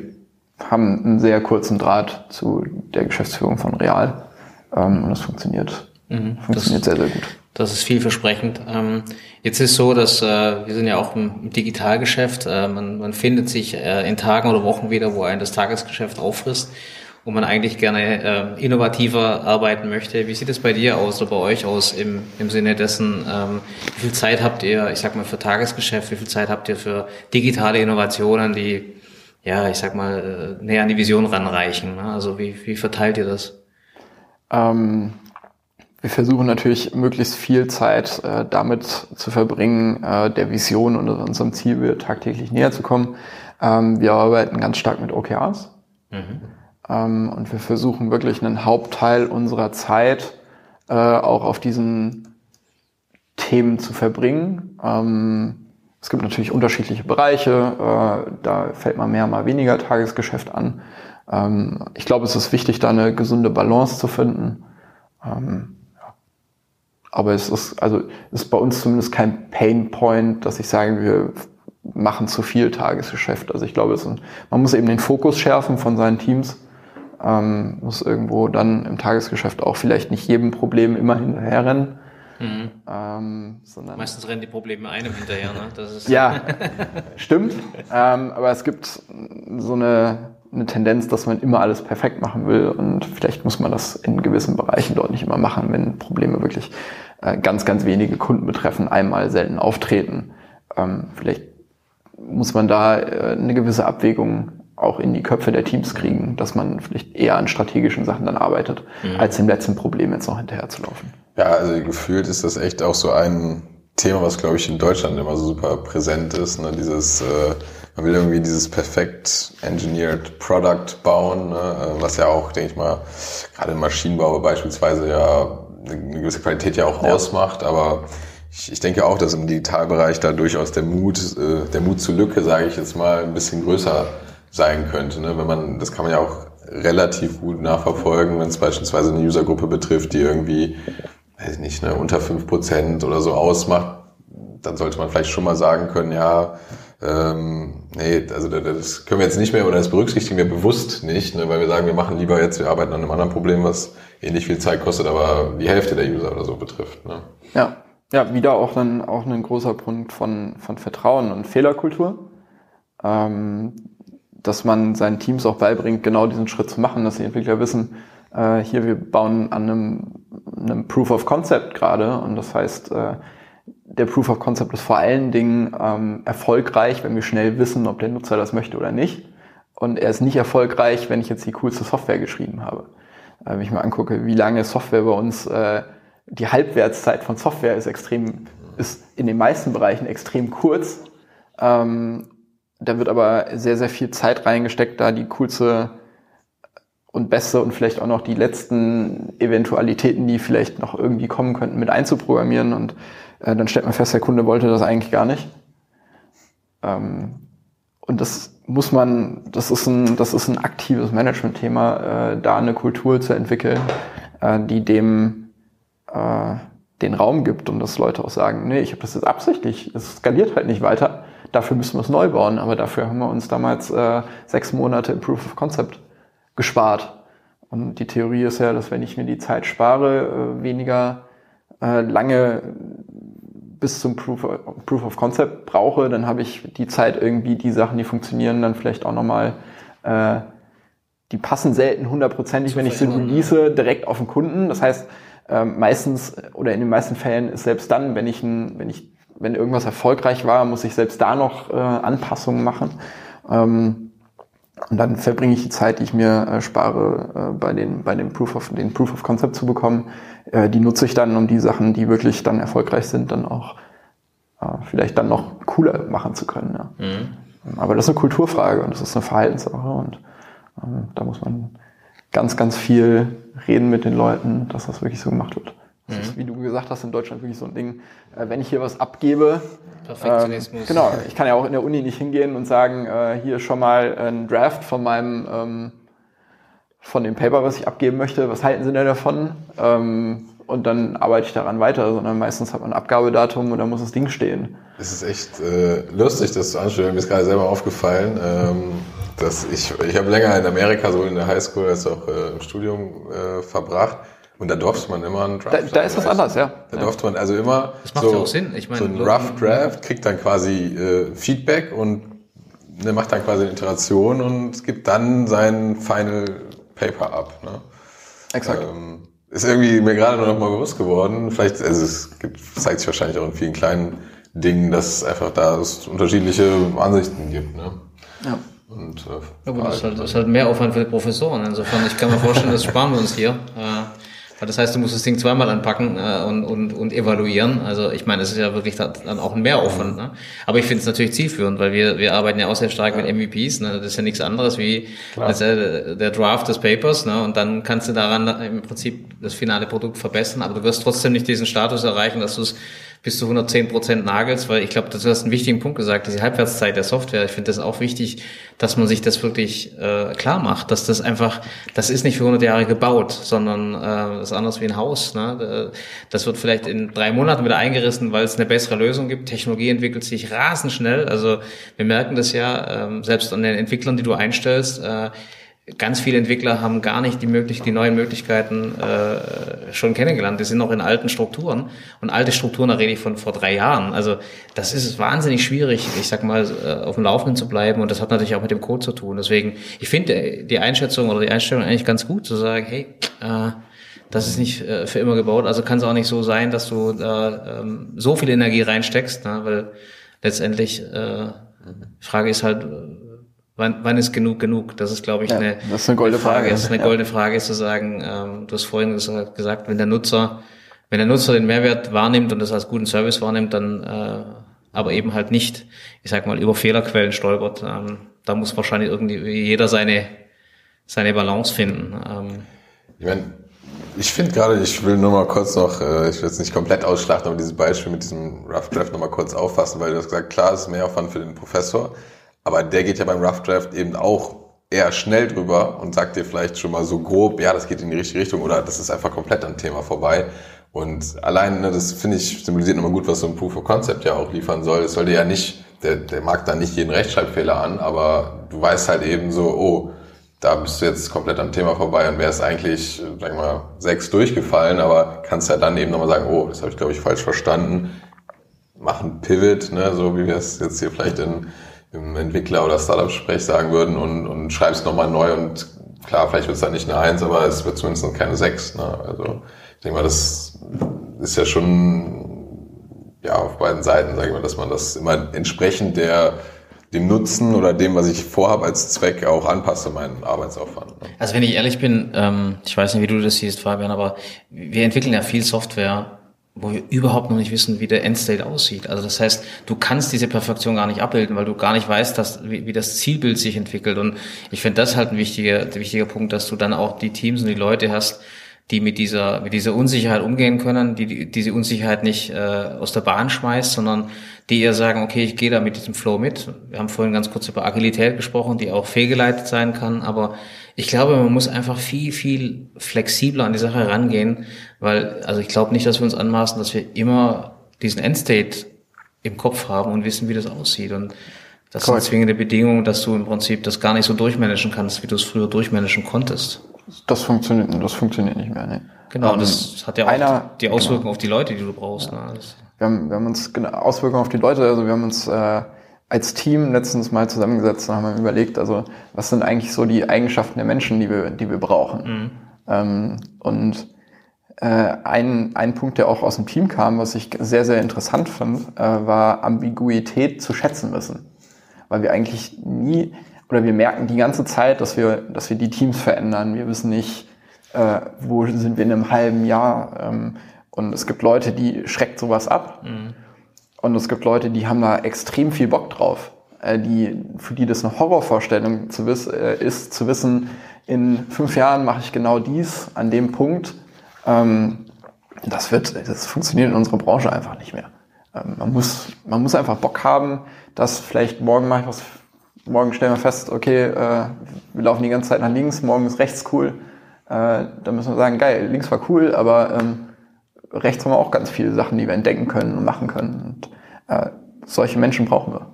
haben einen sehr kurzen Draht zu der Geschäftsführung von Real ähm, und das funktioniert, mhm. funktioniert das, sehr, sehr gut. Das ist vielversprechend. Ähm, jetzt ist so, dass äh, wir sind ja auch im Digitalgeschäft. Äh, man, man findet sich äh, in Tagen oder Wochen wieder, wo ein das Tagesgeschäft auffrisst, wo man eigentlich gerne äh, innovativer arbeiten möchte. Wie sieht es bei dir aus oder bei euch aus im, im Sinne dessen, ähm, wie viel Zeit habt ihr, ich sag mal, für Tagesgeschäft, wie viel Zeit habt ihr für digitale Innovationen, die, ja, ich sag mal, äh, näher an die Vision ranreichen? Ne? Also wie, wie verteilt ihr das? Ähm, wir versuchen natürlich möglichst viel Zeit äh, damit zu verbringen, äh, der Vision und unserem Ziel tagtäglich näher zu kommen. Ähm, wir arbeiten ganz stark mit OKRs mhm. Ähm, und wir versuchen wirklich einen Hauptteil unserer Zeit äh, auch auf diesen Themen zu verbringen. Ähm, es gibt natürlich unterschiedliche Bereiche, äh, da fällt man mehr, mal weniger Tagesgeschäft an. Ähm, ich glaube, es ist wichtig, da eine gesunde Balance zu finden. Ähm. Aber es ist, also, ist bei uns zumindest kein Pain Point, dass ich sage, wir machen zu viel Tagesgeschäft. Also ich glaube, ist, man muss eben den Fokus schärfen von seinen Teams. Ähm, muss irgendwo dann im Tagesgeschäft auch vielleicht nicht jedem Problem immer hinterherrennen. Mhm. Ähm, Meistens rennen die Probleme einem hinterher, ne? Das ist ja, stimmt. Ähm, aber es gibt so eine eine Tendenz, dass man immer alles perfekt machen will und vielleicht muss man das in gewissen Bereichen dort nicht immer machen, wenn Probleme wirklich äh, ganz, ganz wenige Kunden betreffen, einmal selten auftreten. Ähm, vielleicht muss man da äh, eine gewisse Abwägung auch in die Köpfe der Teams kriegen, dass man vielleicht eher an strategischen Sachen dann arbeitet, mhm. als dem letzten Problem jetzt noch hinterher zu laufen. Ja, also gefühlt ist das echt auch so ein Thema, was glaube ich in Deutschland immer so super präsent ist, ne? dieses äh, man will irgendwie dieses perfekt engineered Product bauen, ne? was ja auch, denke ich mal, gerade im Maschinenbau beispielsweise ja eine gewisse Qualität ja auch ja. ausmacht, aber ich, ich denke auch, dass im Digitalbereich da durchaus der Mut, äh, der Mut zur Lücke, sage ich jetzt mal, ein bisschen größer sein könnte. Ne? Wenn man, das kann man ja auch relativ gut nachverfolgen, wenn es beispielsweise eine Usergruppe betrifft, die irgendwie, weiß ich nicht, ne, unter fünf Prozent oder so ausmacht, dann sollte man vielleicht schon mal sagen können, ja, ähm, nee, also das können wir jetzt nicht mehr oder das berücksichtigen wir bewusst nicht, ne, weil wir sagen, wir machen lieber jetzt, wir arbeiten an einem anderen Problem, was ähnlich viel Zeit kostet, aber die Hälfte der User oder so betrifft. Ne. Ja, ja, wieder auch ein, auch ein großer Punkt von, von Vertrauen und Fehlerkultur. Ähm, dass man seinen Teams auch beibringt, genau diesen Schritt zu machen, dass die Entwickler wissen, äh, hier wir bauen an einem, einem Proof of Concept gerade und das heißt, äh, der Proof of Concept ist vor allen Dingen ähm, erfolgreich, wenn wir schnell wissen, ob der Nutzer das möchte oder nicht. Und er ist nicht erfolgreich, wenn ich jetzt die coolste Software geschrieben habe. Äh, wenn ich mal angucke, wie lange Software bei uns, äh, die Halbwertszeit von Software ist extrem, ist in den meisten Bereichen extrem kurz. Ähm, da wird aber sehr, sehr viel Zeit reingesteckt, da die coolste und beste und vielleicht auch noch die letzten Eventualitäten, die vielleicht noch irgendwie kommen könnten, mit einzuprogrammieren. Und äh, dann stellt man fest, der Kunde wollte das eigentlich gar nicht. Ähm, und das muss man, das ist ein, das ist ein aktives Management-Thema, äh, da eine Kultur zu entwickeln, äh, die dem äh, den Raum gibt und dass Leute auch sagen, nee, ich habe das jetzt absichtlich, es skaliert halt nicht weiter, dafür müssen wir es neu bauen, aber dafür haben wir uns damals äh, sechs Monate im Proof of Concept gespart. Und die Theorie ist ja, dass wenn ich mir die Zeit spare, äh, weniger äh, lange bis zum Proof of, Proof of Concept brauche, dann habe ich die Zeit irgendwie die Sachen, die funktionieren, dann vielleicht auch nochmal äh, die passen selten hundertprozentig, wenn ich sie release, direkt auf den Kunden. Das heißt, ähm, meistens oder in den meisten Fällen ist selbst dann, wenn ich, ein, wenn ich, wenn irgendwas erfolgreich war, muss ich selbst da noch äh, Anpassungen machen. Ähm, und dann verbringe ich die Zeit, die ich mir äh, spare, äh, bei den, bei den Proof of, den Proof of Concept zu bekommen. Äh, die nutze ich dann, um die Sachen, die wirklich dann erfolgreich sind, dann auch äh, vielleicht dann noch cooler machen zu können. Ja. Mhm. Aber das ist eine Kulturfrage und das ist eine Verhaltenssache und ähm, da muss man ganz, ganz viel reden mit den Leuten, dass das wirklich so gemacht wird. Das mhm. ist, wie du gesagt hast, in Deutschland wirklich so ein Ding, äh, wenn ich hier was abgebe, Perfektionismus. Ähm, genau, ich kann ja auch in der Uni nicht hingehen und sagen, äh, hier schon mal ein Draft von meinem ähm, von dem Paper, was ich abgeben möchte, was halten Sie denn davon? Ähm, und dann arbeite ich daran weiter, sondern meistens hat man ein Abgabedatum und dann muss das Ding stehen. Es ist echt äh, lustig, das zu anschauen. Mir ist gerade selber aufgefallen, ähm, dass ich, ich habe länger in Amerika, sowohl in der Highschool als auch äh, im Studium äh, verbracht. Und da durfte man immer einen Draft. Da, da ist das anders, ja. Da ja. durfte man also immer das macht so, ja auch Sinn. Ich meine, so ein Rough Draft kriegt dann quasi äh, Feedback und ne, macht dann quasi eine Iteration und gibt dann sein Final Paper ab. Ne? Exakt. Ähm, ist irgendwie mir gerade nur noch mal bewusst geworden. Vielleicht, also es gibt, zeigt sich wahrscheinlich auch in vielen kleinen Dingen, dass es einfach da es unterschiedliche Ansichten gibt. Ne? Ja. Und, äh, ja, das, ist halt, das ist halt mehr Aufwand für die Professoren. Insofern, ich kann mir vorstellen, das sparen wir uns hier. Äh, das heißt, du musst das Ding zweimal anpacken äh, und, und, und evaluieren. Also ich meine, es ist ja wirklich dann auch ein Mehraufwand. Ne? Aber ich finde es natürlich zielführend, weil wir, wir arbeiten ja auch sehr stark ja. mit MVPs. Ne? Das ist ja nichts anderes wie als, äh, der Draft des Papers. Ne? Und dann kannst du daran im Prinzip das finale Produkt verbessern. Aber du wirst trotzdem nicht diesen Status erreichen, dass du es bis zu 110 Prozent nagelst, weil ich glaube, du hast einen wichtigen Punkt gesagt, diese Halbwertszeit der Software. Ich finde das auch wichtig, dass man sich das wirklich äh, klar macht, dass das einfach, das ist nicht für 100 Jahre gebaut, sondern äh, das ist anders wie ein Haus. Ne? Das wird vielleicht in drei Monaten wieder eingerissen, weil es eine bessere Lösung gibt. Technologie entwickelt sich rasend schnell. Also wir merken das ja, ähm, selbst an den Entwicklern, die du einstellst. Äh, ganz viele Entwickler haben gar nicht die, möglich die neuen Möglichkeiten äh, schon kennengelernt. Die sind noch in alten Strukturen. Und alte Strukturen, da rede ich von vor drei Jahren. Also das ist wahnsinnig schwierig, ich sag mal, äh, auf dem Laufenden zu bleiben. Und das hat natürlich auch mit dem Code zu tun. Deswegen, ich finde die Einschätzung oder die Einstellung eigentlich ganz gut, zu sagen, hey, äh, das ist nicht äh, für immer gebaut. Also kann es auch nicht so sein, dass du da ähm, so viel Energie reinsteckst, ne? weil letztendlich äh, Frage ist halt, Wann, wann ist genug genug? Das ist, glaube ich, ja, eine, das ist eine goldene Frage. Frage. Das ist eine goldene Frage, zu sagen, ähm, du hast vorhin gesagt, wenn der Nutzer, wenn der Nutzer den Mehrwert wahrnimmt und das als guten Service wahrnimmt, dann äh, aber eben halt nicht, ich sag mal, über Fehlerquellen stolpert, ähm, da muss wahrscheinlich irgendwie jeder seine, seine Balance finden. Ähm, ich meine, ich finde gerade, ich will nur mal kurz noch, äh, ich will jetzt nicht komplett ausschlachten, aber dieses Beispiel mit diesem Rough Draft noch mal kurz auffassen, weil du hast gesagt, klar, es ist mehr Aufwand für den Professor, aber der geht ja beim Rough Draft eben auch eher schnell drüber und sagt dir vielleicht schon mal so grob, ja, das geht in die richtige Richtung oder das ist einfach komplett am Thema vorbei. Und allein, ne, das finde ich, symbolisiert nochmal gut, was so ein Proof of Concept ja auch liefern soll. Es sollte ja nicht, der, der mag da nicht jeden Rechtschreibfehler an, aber du weißt halt eben so, oh, da bist du jetzt komplett am Thema vorbei und wärst eigentlich, sag ich mal, sechs durchgefallen, aber kannst ja dann eben nochmal sagen, oh, das habe ich, glaube ich, falsch verstanden. Mach ein Pivot, ne, so wie wir es jetzt hier vielleicht in im Entwickler- oder Startup-Sprech sagen würden und, und schreibst nochmal neu und klar, vielleicht wird es dann nicht eine Eins, aber es wird zumindest keine Sechs. Ne? Also ich denke mal, das ist ja schon ja auf beiden Seiten, sage ich mal, dass man das immer entsprechend der dem Nutzen oder dem, was ich vorhabe als Zweck, auch anpasse, meinen Arbeitsaufwand. Ne? Also wenn ich ehrlich bin, ähm, ich weiß nicht, wie du das siehst, Fabian, aber wir entwickeln ja viel Software wo wir überhaupt noch nicht wissen, wie der Endstate aussieht. Also das heißt, du kannst diese Perfektion gar nicht abbilden, weil du gar nicht weißt, dass, wie, wie das Zielbild sich entwickelt. Und ich finde das halt ein wichtiger, ein wichtiger Punkt, dass du dann auch die Teams und die Leute hast, die mit dieser, mit dieser Unsicherheit umgehen können, die, die diese Unsicherheit nicht äh, aus der Bahn schmeißt, sondern die eher sagen, okay, ich gehe da mit diesem Flow mit. Wir haben vorhin ganz kurz über Agilität gesprochen, die auch fehlgeleitet sein kann, aber ich glaube, man muss einfach viel, viel flexibler an die Sache rangehen, weil, also ich glaube nicht, dass wir uns anmaßen, dass wir immer diesen Endstate im Kopf haben und wissen, wie das aussieht. Und das Correct. sind zwingende Bedingungen, dass du im Prinzip das gar nicht so durchmanagen kannst, wie du es früher durchmanagen konntest. Das funktioniert, das funktioniert nicht mehr, ne? Genau, um, das hat ja auch einer, die Auswirkungen genau. auf die Leute, die du brauchst. Ja. Ne? Wir, haben, wir haben uns genau, Auswirkungen auf die Leute, also wir haben uns äh, als Team letztens mal zusammengesetzt und haben überlegt, also was sind eigentlich so die Eigenschaften der Menschen, die wir, die wir brauchen. Mhm. Ähm, und äh, ein, ein Punkt, der auch aus dem Team kam, was ich sehr, sehr interessant fand, äh, war Ambiguität zu schätzen wissen. Weil wir eigentlich nie, oder wir merken die ganze Zeit, dass wir, dass wir die Teams verändern. Wir wissen nicht, äh, wo sind wir in einem halben Jahr. Ähm, und es gibt Leute, die schreckt sowas ab. Mhm. Und es gibt Leute, die haben da extrem viel Bock drauf. Äh, die, für die das eine Horrorvorstellung zu wiss, äh, ist, zu wissen, in fünf Jahren mache ich genau dies an dem Punkt. Ähm, das wird, das funktioniert in unserer Branche einfach nicht mehr. Ähm, man muss, man muss einfach Bock haben, dass vielleicht morgen mache ich was, morgen stellen wir fest, okay, äh, wir laufen die ganze Zeit nach links, morgen ist rechts cool. Äh, da müssen wir sagen, geil, links war cool, aber ähm, rechts haben wir auch ganz viele Sachen, die wir entdecken können und machen können. Und äh, solche Menschen brauchen wir.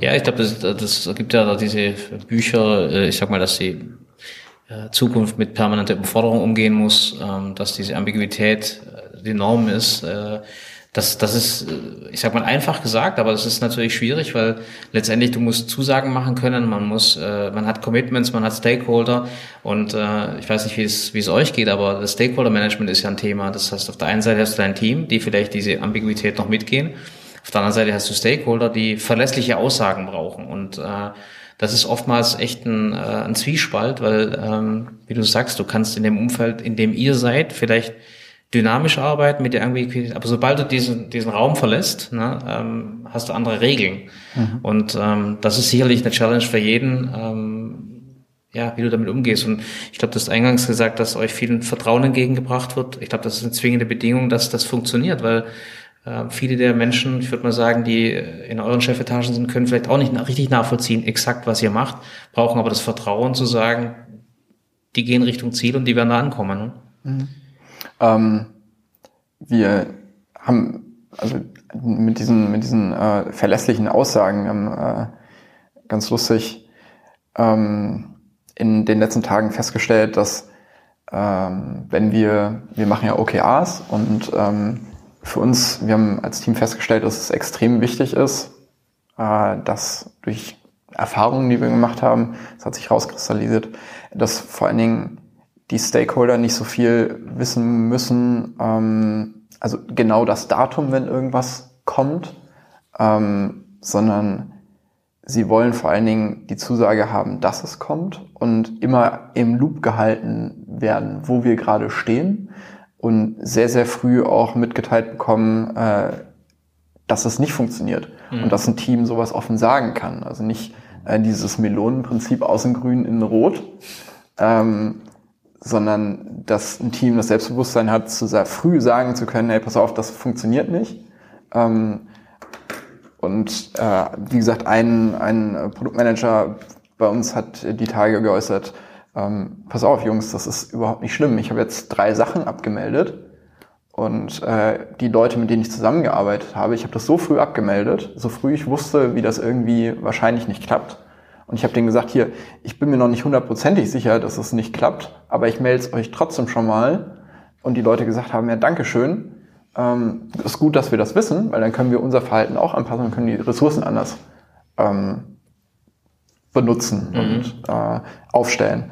Ja, ich glaube, das, das gibt ja diese Bücher, äh, ich sag mal, dass die äh, Zukunft mit permanenter Überforderung umgehen muss, ähm, dass diese Ambiguität äh, die Norm ist. Das, das ist, ich sag mal, einfach gesagt, aber das ist natürlich schwierig, weil letztendlich du musst Zusagen machen können, man muss, man hat Commitments, man hat Stakeholder und ich weiß nicht, wie es, wie es euch geht, aber das Stakeholder Management ist ja ein Thema. Das heißt, auf der einen Seite hast du dein Team, die vielleicht diese Ambiguität noch mitgehen auf der anderen Seite hast du Stakeholder, die verlässliche Aussagen brauchen. Und äh, das ist oftmals echt ein, äh, ein Zwiespalt, weil, ähm, wie du sagst, du kannst in dem Umfeld, in dem ihr seid, vielleicht dynamisch arbeiten mit der irgendwie, aber sobald du diesen, diesen Raum verlässt, ne, ähm, hast du andere Regeln. Mhm. Und ähm, das ist sicherlich eine Challenge für jeden, ähm, ja, wie du damit umgehst. Und ich glaube, du hast eingangs gesagt, dass euch viel Vertrauen entgegengebracht wird. Ich glaube, das ist eine zwingende Bedingung, dass das funktioniert, weil äh, viele der Menschen, ich würde mal sagen, die in euren Chefetagen sind, können vielleicht auch nicht richtig nachvollziehen, exakt was ihr macht, brauchen aber das Vertrauen zu sagen, die gehen Richtung Ziel und die werden da ankommen. Ne? Mhm. Ähm, wir haben also mit diesen mit diesen äh, verlässlichen Aussagen ähm, äh, ganz lustig ähm, in den letzten Tagen festgestellt, dass ähm, wenn wir wir machen ja OKRs und ähm, für uns, wir haben als Team festgestellt, dass es extrem wichtig ist, äh, dass durch Erfahrungen, die wir gemacht haben, es hat sich rauskristallisiert, dass vor allen Dingen die Stakeholder nicht so viel wissen müssen, ähm, also genau das Datum, wenn irgendwas kommt, ähm, sondern sie wollen vor allen Dingen die Zusage haben, dass es kommt und immer im Loop gehalten werden, wo wir gerade stehen und sehr, sehr früh auch mitgeteilt bekommen, äh, dass es nicht funktioniert mhm. und dass ein Team sowas offen sagen kann. Also nicht äh, dieses Melonenprinzip außen grün, innen rot, ähm, sondern dass ein Team das Selbstbewusstsein hat, zu sehr früh sagen zu können, hey, pass auf, das funktioniert nicht. Ähm, und äh, wie gesagt, ein, ein Produktmanager bei uns hat die Tage geäußert, ähm, pass auf, Jungs, das ist überhaupt nicht schlimm. Ich habe jetzt drei Sachen abgemeldet und äh, die Leute, mit denen ich zusammengearbeitet habe, ich habe das so früh abgemeldet, so früh ich wusste, wie das irgendwie wahrscheinlich nicht klappt. Und ich habe denen gesagt, hier, ich bin mir noch nicht hundertprozentig sicher, dass es nicht klappt, aber ich melde es euch trotzdem schon mal. Und die Leute gesagt haben, ja, Dankeschön. Ähm, ist gut, dass wir das wissen, weil dann können wir unser Verhalten auch anpassen und können die Ressourcen anders ähm, benutzen mhm. und äh, aufstellen.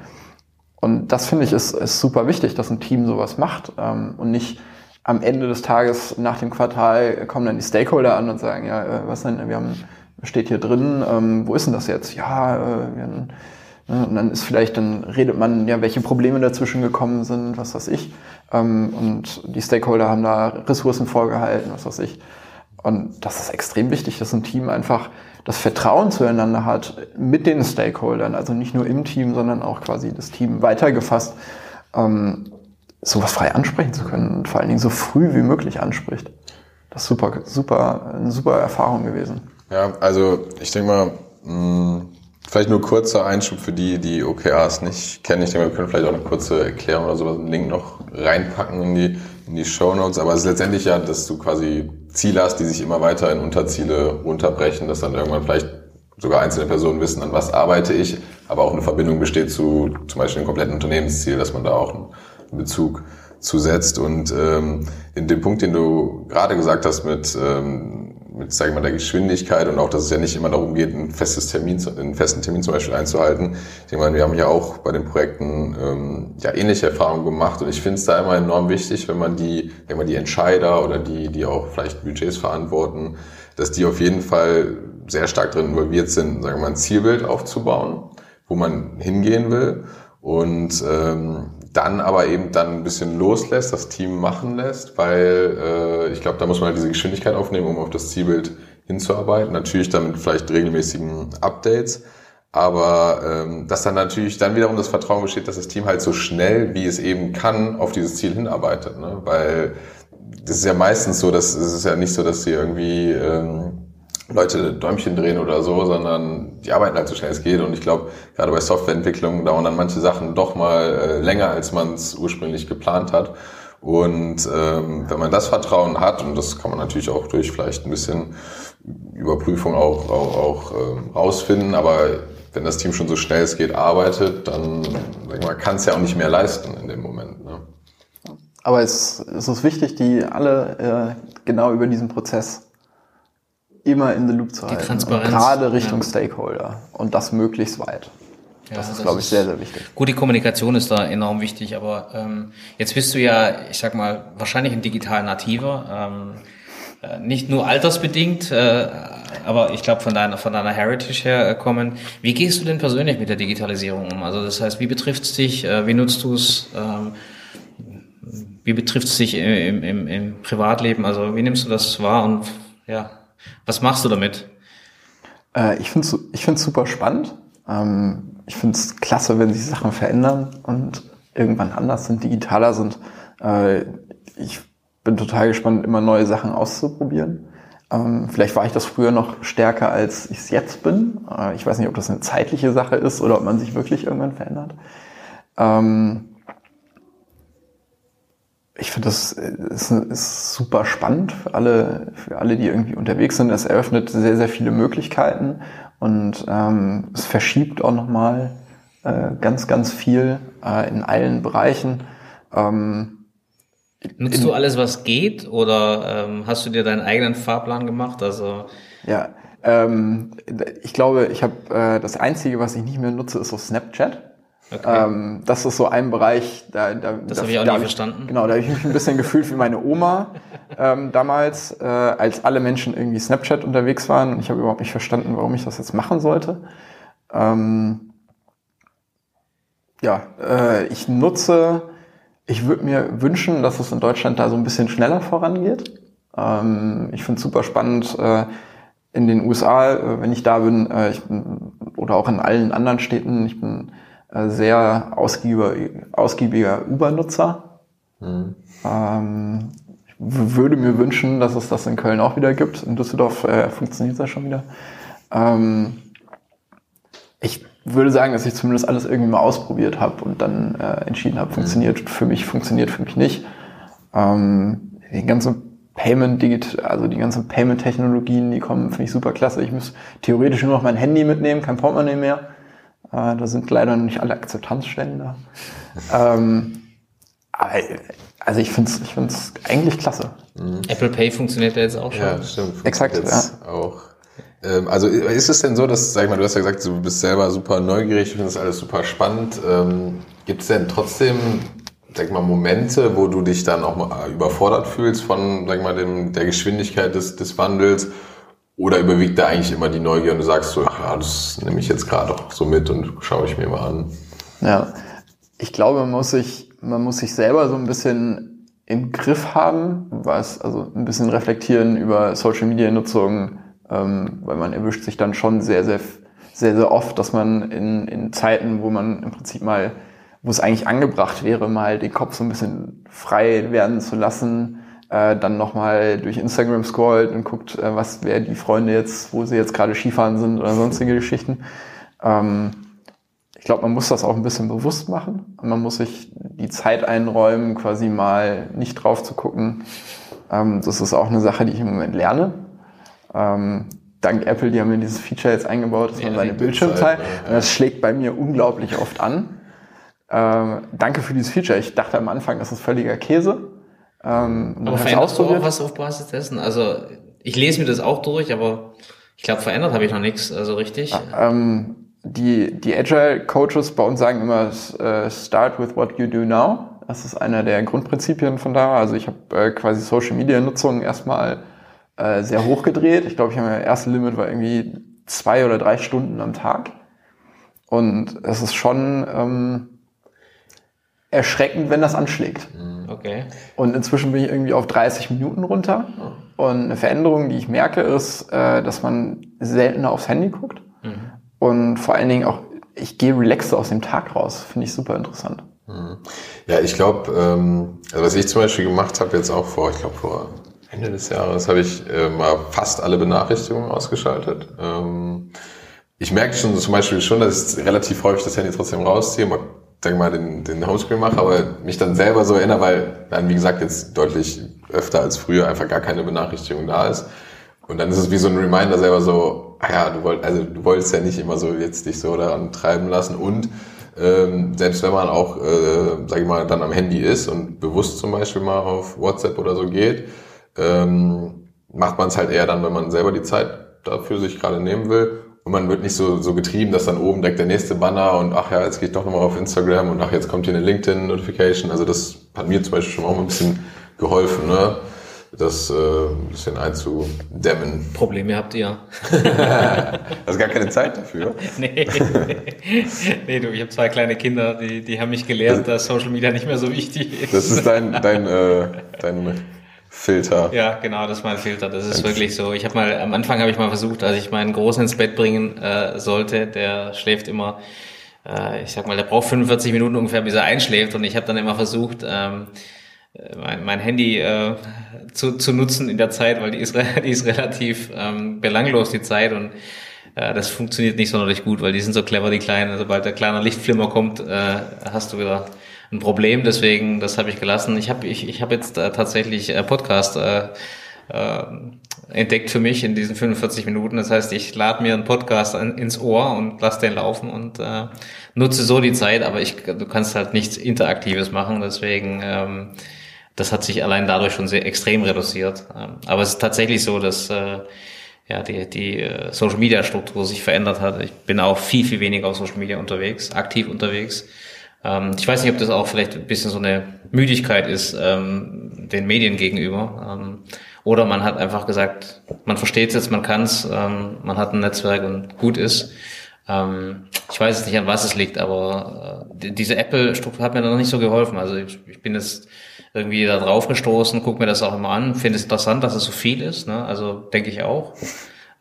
Und das finde ich ist, ist super wichtig, dass ein Team sowas macht ähm, und nicht am Ende des Tages nach dem Quartal kommen dann die Stakeholder an und sagen, ja, äh, was denn, wir haben, steht hier drin, ähm, wo ist denn das jetzt? Ja, äh, haben, ne, und dann ist vielleicht, dann redet man, ja, welche Probleme dazwischen gekommen sind, was weiß ich. Ähm, und die Stakeholder haben da Ressourcen vorgehalten, was weiß ich. Und das ist extrem wichtig, dass ein Team einfach das Vertrauen zueinander hat mit den Stakeholdern, also nicht nur im Team, sondern auch quasi das Team weitergefasst, ähm, sowas frei ansprechen zu können und vor allen Dingen so früh wie möglich anspricht. Das ist super, super, eine super Erfahrung gewesen. Ja, also ich denke mal, mh, hm, vielleicht nur kurzer Einschub für die, die OKRs nicht kennen. Ich denke, wir können vielleicht auch eine kurze Erklärung oder sowas, einen Link noch reinpacken in die, in die Show Notes. Aber es ist letztendlich ja, dass du quasi Ziele hast, die sich immer weiter in Unterziele runterbrechen, dass dann irgendwann vielleicht sogar einzelne Personen wissen, an was arbeite ich, aber auch eine Verbindung besteht zu zum Beispiel einem kompletten Unternehmensziel, dass man da auch einen Bezug zusetzt. Und ähm, in dem Punkt, den du gerade gesagt hast mit ähm, mit, sagen wir mal, der Geschwindigkeit und auch, dass es ja nicht immer darum geht, ein festes Termin, einen festen Termin zum Beispiel einzuhalten. Ich mal, wir haben ja auch bei den Projekten ähm, ja ähnliche Erfahrungen gemacht und ich finde es da immer enorm wichtig, wenn man die, wenn man die Entscheider oder die, die auch vielleicht Budgets verantworten, dass die auf jeden Fall sehr stark drin involviert sind, sagen wir mal, ein Zielbild aufzubauen, wo man hingehen will und ähm, dann aber eben dann ein bisschen loslässt, das Team machen lässt, weil äh, ich glaube, da muss man halt diese Geschwindigkeit aufnehmen, um auf das Zielbild hinzuarbeiten. Natürlich dann mit vielleicht regelmäßigen Updates, aber ähm, dass dann natürlich dann wiederum das Vertrauen besteht, dass das Team halt so schnell, wie es eben kann, auf dieses Ziel hinarbeitet. Ne? Weil das ist ja meistens so, dass es ist ja nicht so, dass sie irgendwie ähm, Leute Däumchen drehen oder so, sondern die arbeiten halt so schnell es geht. Und ich glaube, gerade bei Softwareentwicklung dauern dann manche Sachen doch mal äh, länger, als man es ursprünglich geplant hat. Und ähm, wenn man das Vertrauen hat, und das kann man natürlich auch durch vielleicht ein bisschen Überprüfung auch, auch, auch ähm, rausfinden, aber wenn das Team schon so schnell es geht arbeitet, dann kann es ja auch nicht mehr leisten in dem Moment. Ne? Aber es, es ist wichtig, die alle äh, genau über diesen Prozess immer in the loop zu halten. Transparenz. gerade Richtung ja. Stakeholder und das möglichst weit. Ja, das ist, glaube ich, sehr, sehr wichtig. Gut, die Kommunikation ist da enorm wichtig, aber ähm, jetzt bist du ja, ich sag mal, wahrscheinlich ein digital Nativer. Ähm, äh, nicht nur altersbedingt, äh, aber ich glaube von deiner von deiner Heritage her äh, kommen. Wie gehst du denn persönlich mit der Digitalisierung um? Also das heißt, wie betrifft es dich? Äh, wie nutzt du es? Ähm, wie betrifft es dich im, im, im Privatleben? Also wie nimmst du das wahr und ja, was machst du damit? Äh, ich finde es ich find's super spannend. Ähm, ich finde es klasse, wenn sich Sachen verändern und irgendwann anders sind, digitaler sind. Äh, ich bin total gespannt, immer neue Sachen auszuprobieren. Ähm, vielleicht war ich das früher noch stärker, als ich es jetzt bin. Äh, ich weiß nicht, ob das eine zeitliche Sache ist oder ob man sich wirklich irgendwann verändert. Ähm, ich finde, das ist, ist, super spannend für alle, für alle, die irgendwie unterwegs sind. Es eröffnet sehr, sehr viele Möglichkeiten und ähm, es verschiebt auch nochmal äh, ganz, ganz viel äh, in allen Bereichen. Ähm, Nutzt du alles, was geht, oder ähm, hast du dir deinen eigenen Fahrplan gemacht? Also ja, ähm, ich glaube, ich habe äh, das Einzige, was ich nicht mehr nutze, ist so Snapchat. Okay. Ähm, das ist so ein Bereich, da, da das habe ich auch da nie verstanden. Genau, da habe ich mich ein bisschen gefühlt wie meine Oma ähm, damals, äh, als alle Menschen irgendwie Snapchat unterwegs waren und ich habe überhaupt nicht verstanden, warum ich das jetzt machen sollte. Ähm, ja, äh, ich nutze, ich würde mir wünschen, dass es in Deutschland da so ein bisschen schneller vorangeht. Ähm, ich finde es super spannend. Äh, in den USA, äh, wenn ich da bin, äh, ich bin, oder auch in allen anderen Städten, ich bin sehr ausgiebiger, ausgiebiger Uber-Nutzer. Mhm. Ähm, ich würde mir wünschen, dass es das in Köln auch wieder gibt. In Düsseldorf äh, funktioniert das schon wieder. Ähm, ich würde sagen, dass ich zumindest alles irgendwie mal ausprobiert habe und dann äh, entschieden habe, funktioniert mhm. für mich, funktioniert für mich nicht. Ähm, die ganze Payment, also die ganzen Payment-Technologien, die kommen, finde ich super klasse. Ich muss theoretisch nur noch mein Handy mitnehmen, kein Portemonnaie mehr. Äh, da sind leider nicht alle Akzeptanzstellen da. ähm, also ich finde es ich find's eigentlich klasse. Mhm. Apple Pay funktioniert ja jetzt auch schon. Ja, stimmt. Exakt, jetzt ja. auch. Ähm, also ist es denn so, dass, sag ich mal, du hast ja gesagt, du bist selber super neugierig, du findest alles super spannend. Ähm, Gibt es denn trotzdem, sag ich mal, Momente, wo du dich dann auch mal überfordert fühlst von, sag ich mal, dem, der Geschwindigkeit des, des Wandels? Oder überwiegt da eigentlich immer die Neugier und du sagst so, ja, das nehme ich jetzt gerade auch so mit und schaue ich mir mal an? Ja, ich glaube, man muss sich, man muss sich selber so ein bisschen im Griff haben, was, also ein bisschen reflektieren über Social Media Nutzung, ähm, weil man erwischt sich dann schon sehr, sehr, sehr, sehr oft, dass man in, in Zeiten, wo man im Prinzip mal, wo es eigentlich angebracht wäre, mal den Kopf so ein bisschen frei werden zu lassen, äh, dann nochmal durch Instagram scrollt und guckt, äh, was wer die Freunde jetzt, wo sie jetzt gerade Skifahren sind oder sonstige Geschichten. Ähm, ich glaube, man muss das auch ein bisschen bewusst machen. Man muss sich die Zeit einräumen, quasi mal nicht drauf zu gucken. Ähm, das ist auch eine Sache, die ich im Moment lerne. Ähm, dank Apple, die haben mir dieses Feature jetzt eingebaut, dass man seine Bildschirmzeit, ja. das schlägt bei mir unglaublich oft an. Ähm, danke für dieses Feature. Ich dachte am Anfang, das ist völliger Käse. Ähm, Aber veränderst du auch was auf Basis dessen? Also ich lese mir das auch durch, aber ich glaube, verändert habe ich noch nichts, also richtig. Ähm, die, die Agile Coaches bei uns sagen immer, äh, start with what you do now. Das ist einer der Grundprinzipien von da. Also ich habe äh, quasi Social Media Nutzung erstmal äh, sehr hoch gedreht. Ich glaube, ich habe mein erstes Limit war irgendwie zwei oder drei Stunden am Tag. Und es ist schon ähm, erschreckend, wenn das anschlägt. Okay. Und inzwischen bin ich irgendwie auf 30 Minuten runter. Und eine Veränderung, die ich merke, ist, äh, dass man seltener aufs Handy guckt. Und vor allen Dingen auch, ich gehe relaxter aus dem Tag raus. Finde ich super interessant. Ja, ich glaube, ähm, also was ich zum Beispiel gemacht habe jetzt auch vor, ich glaube vor Ende des Jahres, habe ich äh, mal fast alle Benachrichtigungen ausgeschaltet. Ähm, ich merke schon zum Beispiel schon, dass ich relativ häufig das Handy trotzdem rausziehe, mal, sag mal den, den Homescreen mache, aber mich dann selber so erinnere, weil dann, wie gesagt, jetzt deutlich öfter als früher einfach gar keine Benachrichtigung da ist. Und dann ist es wie so ein Reminder selber so, ah ja, du wolltest, also du wolltest ja nicht immer so jetzt dich so daran treiben lassen und ähm, selbst wenn man auch, äh, sag ich mal, dann am Handy ist und bewusst zum Beispiel mal auf WhatsApp oder so geht, ähm, macht man es halt eher dann, wenn man selber die Zeit dafür sich gerade nehmen will. Und man wird nicht so, so getrieben, dass dann oben direkt der nächste Banner und ach ja, jetzt gehe ich doch nochmal auf Instagram und ach, jetzt kommt hier eine LinkedIn-Notification. Also das hat mir zum Beispiel schon auch mal ein bisschen geholfen, ne? das äh, ein bisschen einzudämmen. Probleme habt ihr. Hast gar keine Zeit dafür? nee. nee, du, ich habe zwei kleine Kinder, die, die haben mich gelehrt, dass Social Media nicht mehr so wichtig ist. Das ist dein, dein, äh, dein Filter. Ja, genau, das ist mein Filter. Das ist wirklich so. Ich habe mal am Anfang habe ich mal versucht, als ich meinen Großen ins Bett bringen äh, sollte, der schläft immer, äh, ich sag mal, der braucht 45 Minuten ungefähr, bis er einschläft. Und ich habe dann immer versucht, ähm, mein, mein Handy äh, zu, zu nutzen in der Zeit, weil die ist, die ist relativ ähm, belanglos, die Zeit. Und äh, das funktioniert nicht sonderlich gut, weil die sind so clever, die Kleinen. Sobald der kleine Lichtflimmer kommt, äh, hast du wieder ein Problem. Deswegen, das habe ich gelassen. Ich habe ich, ich hab jetzt äh, tatsächlich äh, Podcast äh, äh, entdeckt für mich in diesen 45 Minuten. Das heißt, ich lade mir einen Podcast an, ins Ohr und lasse den laufen und äh, nutze so die Zeit, aber ich, du kannst halt nichts Interaktives machen. Deswegen ähm, das hat sich allein dadurch schon sehr extrem reduziert. Ähm, aber es ist tatsächlich so, dass äh, ja, die, die äh, Social Media Struktur sich verändert hat. Ich bin auch viel, viel weniger auf Social Media unterwegs, aktiv unterwegs. Ähm, ich weiß nicht, ob das auch vielleicht ein bisschen so eine Müdigkeit ist, ähm, den Medien gegenüber. Ähm, oder man hat einfach gesagt, man versteht es jetzt, man kann es, ähm, man hat ein Netzwerk und gut ist. Ähm, ich weiß es nicht, an was es liegt, aber äh, diese Apple-Struktur hat mir noch nicht so geholfen. Also ich, ich bin jetzt irgendwie da drauf gestoßen, guck mir das auch immer an, finde es interessant, dass es so viel ist, ne? also denke ich auch.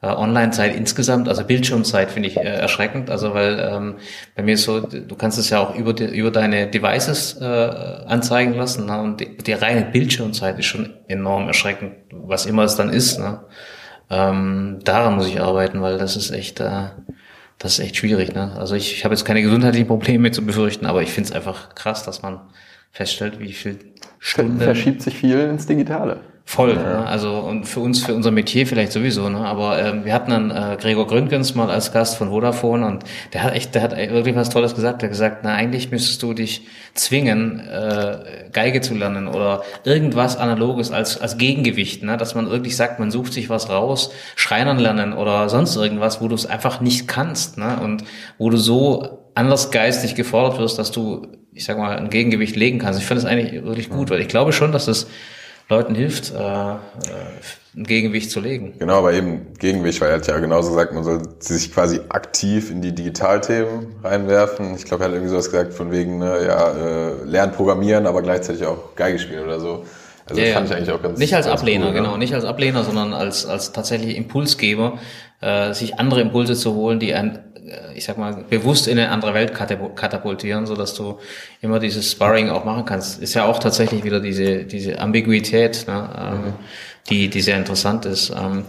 Äh, Online-Zeit insgesamt, also Bildschirmzeit finde ich äh, erschreckend, also weil ähm, bei mir ist so, du kannst es ja auch über, die, über deine Devices äh, anzeigen lassen ne? und die, die reine Bildschirmzeit ist schon enorm erschreckend, was immer es dann ist. Ne? Ähm, daran muss ich arbeiten, weil das ist echt, äh, das ist echt schwierig. Ne? Also ich, ich habe jetzt keine gesundheitlichen Probleme zu befürchten, aber ich finde es einfach krass, dass man feststellt, wie viel Stunden. Verschiebt sich viel ins Digitale. Voll, ja. ne? also und für uns, für unser Metier vielleicht sowieso, ne? Aber ähm, wir hatten dann äh, Gregor Gründgens mal als Gast von Vodafone und der hat echt, der hat wirklich was Tolles gesagt. Der hat gesagt, na eigentlich müsstest du dich zwingen, äh, Geige zu lernen oder irgendwas Analoges als als Gegengewicht, ne? Dass man wirklich sagt, man sucht sich was raus, Schreinern lernen oder sonst irgendwas, wo du es einfach nicht kannst, ne? Und wo du so anders geistig gefordert wirst, dass du, ich sag mal, ein Gegengewicht legen kannst. Ich finde das eigentlich wirklich gut, weil ich glaube schon, dass es Leuten hilft, äh, äh, ein Gegengewicht zu legen. Genau, aber eben Gegengewicht, weil er hat ja genauso gesagt, man soll sich quasi aktiv in die Digitalthemen reinwerfen. Ich glaube, er hat irgendwie sowas gesagt von wegen, ne, ja, äh, lernen programmieren, aber gleichzeitig auch Geige spielen oder so. Also ja, das fand ich eigentlich auch ganz Nicht als ganz Ablehner, cool, ne? genau, nicht als Ablehner, sondern als, als tatsächlich Impulsgeber, äh, sich andere Impulse zu holen, die ein, äh, ich sag mal, bewusst in eine andere Welt katapultieren, so dass du immer dieses Sparring auch machen kannst. Ist ja auch tatsächlich wieder diese, diese Ambiguität, ne, ähm, Mhm. die, die sehr interessant ist. Ähm,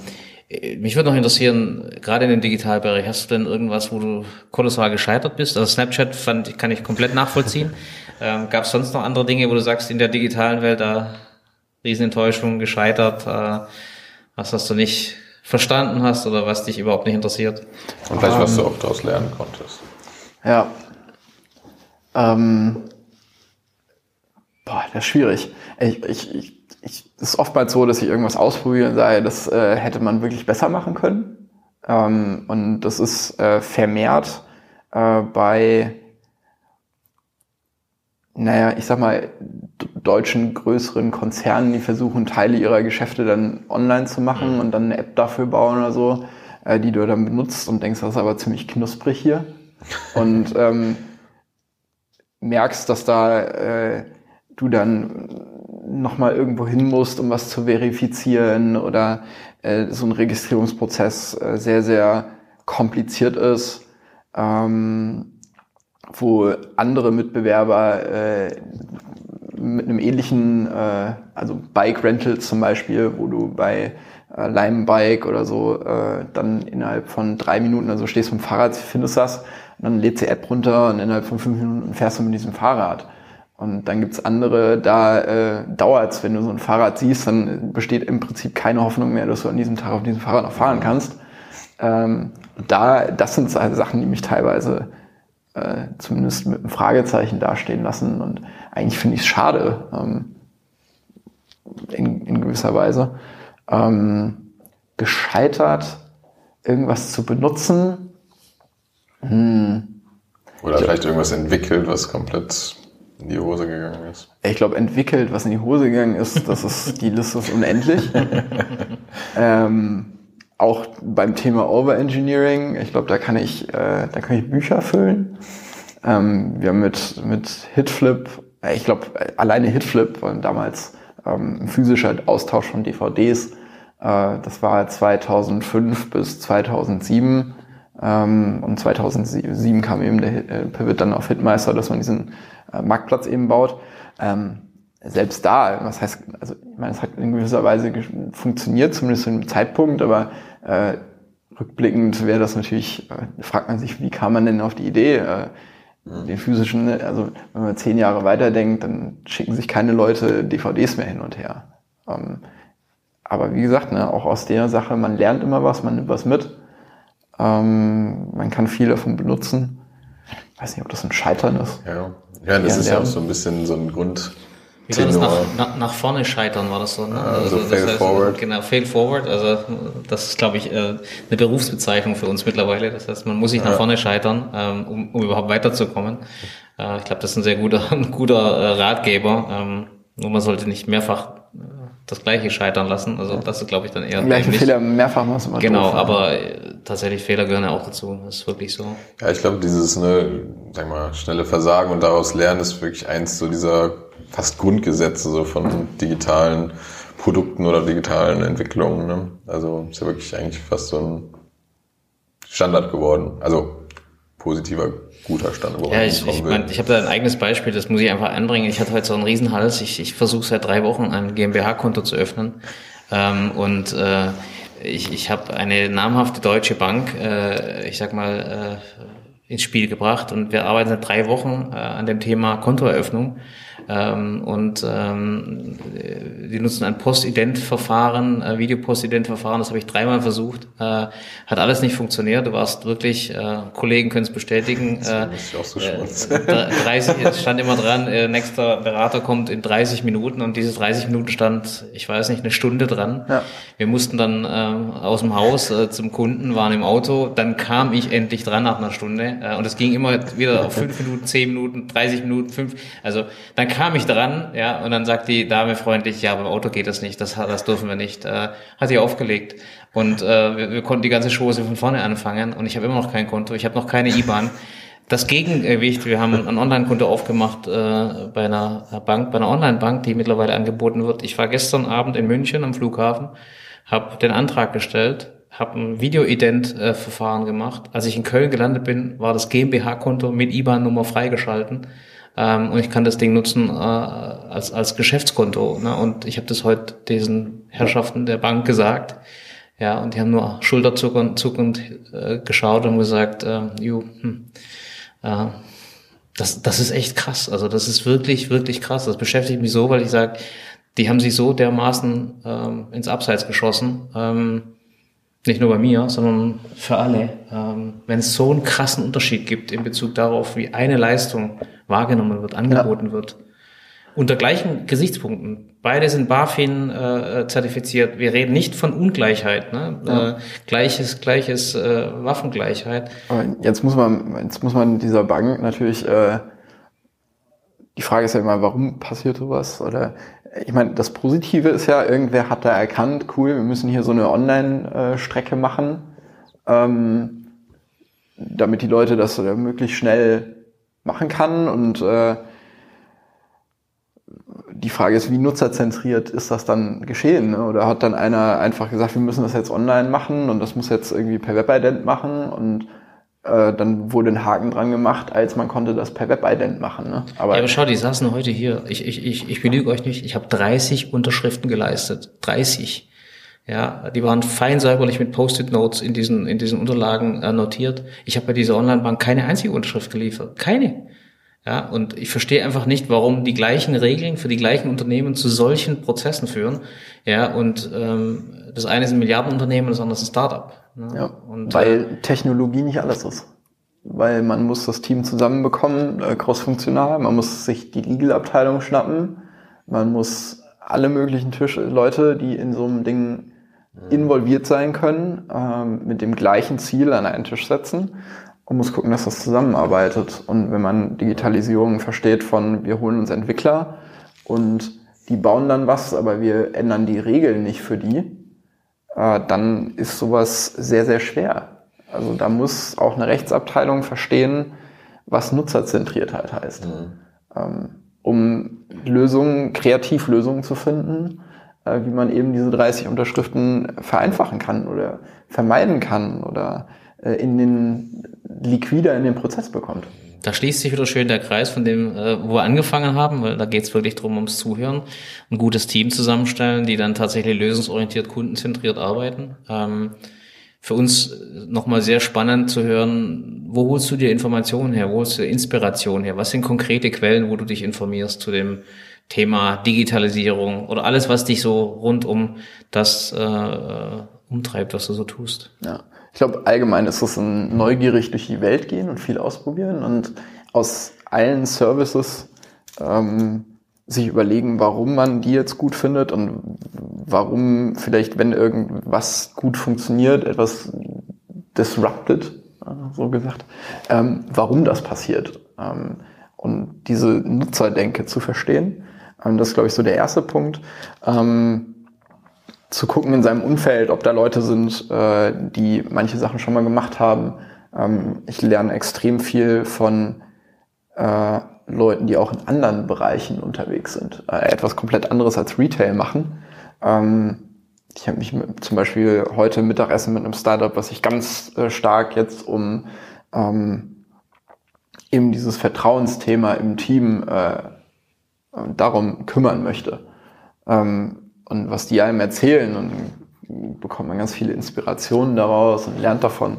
mich würde noch interessieren, gerade in dem Digitalbereich, hast du denn irgendwas, wo du kolossal gescheitert bist? Also Snapchat fand, ich- kann ich komplett nachvollziehen. Ähm, Gab es sonst noch andere Dinge, wo du sagst, in der digitalen Welt da Riesenenttäuschung, gescheitert, äh, was hast du nicht verstanden hast oder was dich überhaupt nicht interessiert? Und vielleicht, was du Ähm. auch daraus lernen konntest. Ja. Ähm, boah, das ist schwierig. Ich, ich, ich, ich, es ist oftmals so, dass ich irgendwas ausprobiere und sage, das äh, hätte man wirklich besser machen können. Ähm, und das ist äh, vermehrt äh, bei, naja, ich sag mal, deutschen größeren Konzernen, die versuchen, Teile ihrer Geschäfte dann online zu machen mhm. und dann eine App dafür bauen oder so, äh, die du dann benutzt und denkst, das ist aber ziemlich knusprig hier. und ähm, merkst, dass da äh, du dann nochmal irgendwo hin musst, um was zu verifizieren oder äh, so ein Registrierungsprozess äh, sehr, sehr kompliziert ist, ähm, wo andere Mitbewerber äh, mit einem ähnlichen, äh, also Bike Rentals zum Beispiel, wo du bei äh, Lime Bike oder so äh, dann innerhalb von drei Minuten, also stehst vom Fahrrad, findest das, und dann lädst die App runter und innerhalb von fünf Minuten fährst du mit diesem Fahrrad. Und dann gibt's andere, da äh, dauert's, wenn du so ein Fahrrad siehst, dann besteht im Prinzip keine Hoffnung mehr, dass du an diesem Tag auf diesem Fahrrad noch fahren kannst. Ähm, da, das sind Sachen, die mich teilweise äh, zumindest mit einem Fragezeichen dastehen lassen. Und eigentlich finde ich es schade, ähm, in, in gewisser Weise. Ähm, gescheitert, irgendwas zu benutzen. Hm. Oder vielleicht irgendwas entwickelt, was komplett in die Hose gegangen ist? Ich glaube, entwickelt, was in die Hose gegangen ist, das ist, die Liste ist unendlich. ähm, auch beim Thema Overengineering, ich glaube, da kann ich, äh, da kann ich Bücher füllen. Ähm, wir haben mit, mit Hitflip, äh, ich glaube, alleine Hitflip war damals ähm, ein physischer Austausch von DVDs. Äh, das war 2005 bis 2007. Ähm, und 2007 kam eben der äh, Pivot dann auf Hitmeister, dass man diesen äh, Marktplatz eben baut. Ähm, selbst da, was heißt, also ich meine, es hat in gewisser Weise funktioniert, zumindest zu einem Zeitpunkt, aber äh, rückblickend wäre das natürlich, äh, fragt man sich, wie kam man denn auf die Idee, äh, den physischen, also wenn man zehn Jahre weiterdenkt, dann schicken sich keine Leute DVDs mehr hin und her. Ähm, aber wie gesagt, ne, auch aus der Sache, man lernt immer was, man nimmt was mit. Ähm, man kann viel davon benutzen. Ich weiß nicht, ob das ein Scheitern ist. Ja. Ja, das ist ja auch so ein bisschen so ein Grund. Wie war das nach, nach, nach, vorne scheitern, war das so? Ne? Also, also fail heißt, forward. Genau, fail forward. Also das ist, glaube ich, äh, eine Berufsbezeichnung für uns mittlerweile. Das heißt, man muss sich nach ja. vorne scheitern, ähm, um, um überhaupt weiterzukommen. Äh, ich glaube, das ist ein sehr guter, ein guter äh, Ratgeber. Ähm, nur man sollte nicht mehrfach das gleiche scheitern lassen. Also das ist, glaube ich, dann eher. Gleichen Fehler mehrfach machst du Genau, doof, aber ja. tatsächlich Fehler gehören ja auch dazu. Das ist wirklich so. Ja, ich glaube, dieses ne, sag mal, schnelle Versagen und daraus lernen ist wirklich eins so dieser fast Grundgesetze so von digitalen Produkten oder digitalen Entwicklungen. Ne? Also ist ja wirklich eigentlich fast so ein Standard geworden. Also positiver guter Stand. Ja, ich, ich, mein, ich habe da ein eigenes Beispiel, das muss ich einfach anbringen. Ich hatte heute so einen Riesenhals. Ich, ich versuche seit drei Wochen ein GmbH-Konto zu öffnen. Ähm, und äh, ich, ich habe eine namhafte deutsche Bank, äh, ich sag mal, äh, ins Spiel gebracht. Und wir arbeiten seit drei Wochen äh, an dem Thema Kontoeröffnung. Ähm, und ähm, die nutzen ein Postident-Verfahren, äh, Videopostident-Verfahren, das habe ich dreimal versucht. Äh, hat alles nicht funktioniert. Du warst wirklich, äh, Kollegen können es bestätigen. Äh, ich auch so äh, 30, es stand immer dran, äh, nächster Berater kommt in 30 Minuten und diese 30 Minuten stand, ich weiß nicht, eine Stunde dran. Ja. Wir mussten dann äh, aus dem Haus äh, zum Kunden, waren im Auto, dann kam ich endlich dran nach einer Stunde äh, und es ging immer wieder auf 5 Minuten, 10 Minuten, 30 Minuten, 5, also dann kam ich dran, ja, und dann sagt die Dame freundlich, ja, beim Auto geht das nicht, das, das dürfen wir nicht. Äh, hat sie aufgelegt. Und äh, wir, wir konnten die ganze Chose von vorne anfangen und ich habe immer noch kein Konto, ich habe noch keine IBAN. Das Gegengewicht, wir haben ein Online-Konto aufgemacht äh, bei einer Bank, bei einer Online-Bank, die mittlerweile angeboten wird. Ich war gestern Abend in München am Flughafen, habe den Antrag gestellt, habe ein Video-Ident-Verfahren gemacht. Als ich in Köln gelandet bin, war das GmbH-Konto mit IBAN-Nummer freigeschalten. Ähm, und ich kann das Ding nutzen äh, als, als Geschäftskonto. Ne? Und ich habe das heute diesen Herrschaften der Bank gesagt. Ja, und die haben nur schulterzuckend zuckend, äh, geschaut und gesagt, äh, ju, hm, äh, das, das ist echt krass. Also das ist wirklich, wirklich krass. Das beschäftigt mich so, weil ich sage, die haben sich so dermaßen ähm, ins Abseits geschossen. Ähm, nicht nur bei mir, sondern für alle. Ähm, Wenn es so einen krassen Unterschied gibt in Bezug darauf, wie eine Leistung wahrgenommen wird, angeboten ja. wird. unter gleichen Gesichtspunkten. Beide sind BaFin äh, zertifiziert. Wir reden nicht von Ungleichheit, ne? Ja. Äh, gleiches, gleiches äh, Waffengleichheit. Aber jetzt muss man, jetzt muss man dieser Bank natürlich äh, die Frage ist ja immer, warum passiert sowas? Oder ich meine, das Positive ist ja, irgendwer hat da erkannt, cool, wir müssen hier so eine Online-Strecke machen, ähm, damit die Leute das möglichst schnell machen kann. Und äh, die Frage ist, wie nutzerzentriert ist das dann geschehen? Ne? Oder hat dann einer einfach gesagt, wir müssen das jetzt online machen und das muss jetzt irgendwie per Webident machen und äh, dann wurde ein Haken dran gemacht, als man konnte das per Webident machen. Ne? Aber, ja, aber schau, die saßen heute hier. Ich, ich, ich, ich belüge euch nicht. Ich habe 30 Unterschriften geleistet. 30. Ja, die waren fein säuberlich mit Post-it-Notes in diesen, in diesen Unterlagen äh, notiert. Ich habe bei dieser Online-Bank keine einzige Unterschrift geliefert. Keine. Ja, und ich verstehe einfach nicht, warum die gleichen Regeln für die gleichen Unternehmen zu solchen Prozessen führen. Ja, und ähm, das eine ist ein Milliardenunternehmen, das andere ist ein Startup. Ne? Ja, und, weil äh, Technologie nicht alles ist. Weil man muss das Team zusammenbekommen, äh, crossfunktional, man muss sich die Legal-Abteilung schnappen, man muss alle möglichen Tische, Leute, die in so einem Ding involviert sein können, ähm, mit dem gleichen Ziel an einen Tisch setzen und muss gucken, dass das zusammenarbeitet. Und wenn man Digitalisierung versteht von, wir holen uns Entwickler und die bauen dann was, aber wir ändern die Regeln nicht für die, äh, dann ist sowas sehr, sehr schwer. Also da muss auch eine Rechtsabteilung verstehen, was Nutzerzentriertheit heißt. Mhm. Ähm, um Lösungen, Kreativlösungen zu finden, äh, wie man eben diese 30 Unterschriften vereinfachen kann oder vermeiden kann oder äh, in den liquider in den Prozess bekommt. Da schließt sich wieder schön der Kreis von dem, äh, wo wir angefangen haben, weil da geht es wirklich darum, ums Zuhören, ein gutes Team zusammenstellen, die dann tatsächlich lösungsorientiert, kundenzentriert arbeiten. Ähm, für uns nochmal sehr spannend zu hören, wo holst du dir Informationen her, wo holst du Inspiration her, was sind konkrete Quellen, wo du dich informierst zu dem Thema Digitalisierung oder alles, was dich so rund um das äh, umtreibt, was du so tust. Ja. Ich glaube, allgemein ist es ein neugierig durch die Welt gehen und viel ausprobieren und aus allen Services ähm, sich überlegen, warum man die jetzt gut findet und warum vielleicht, wenn irgendwas gut funktioniert, etwas disrupted, so gesagt, ähm, warum das passiert. Ähm, und diese Nutzerdenke zu verstehen. Ähm, das ist, glaube ich, so der erste Punkt. Ähm, zu gucken in seinem Umfeld, ob da Leute sind, äh, die manche Sachen schon mal gemacht haben. Ähm, ich lerne extrem viel von äh, Leuten, die auch in anderen Bereichen unterwegs sind, äh, etwas komplett anderes als Retail machen. Ähm, ich habe mich mit, zum Beispiel heute Mittagessen mit einem Startup, was sich ganz äh, stark jetzt um ähm, eben dieses Vertrauensthema im Team äh, darum kümmern möchte. Ähm, und was die einem erzählen und bekommt man ganz viele Inspirationen daraus und lernt davon,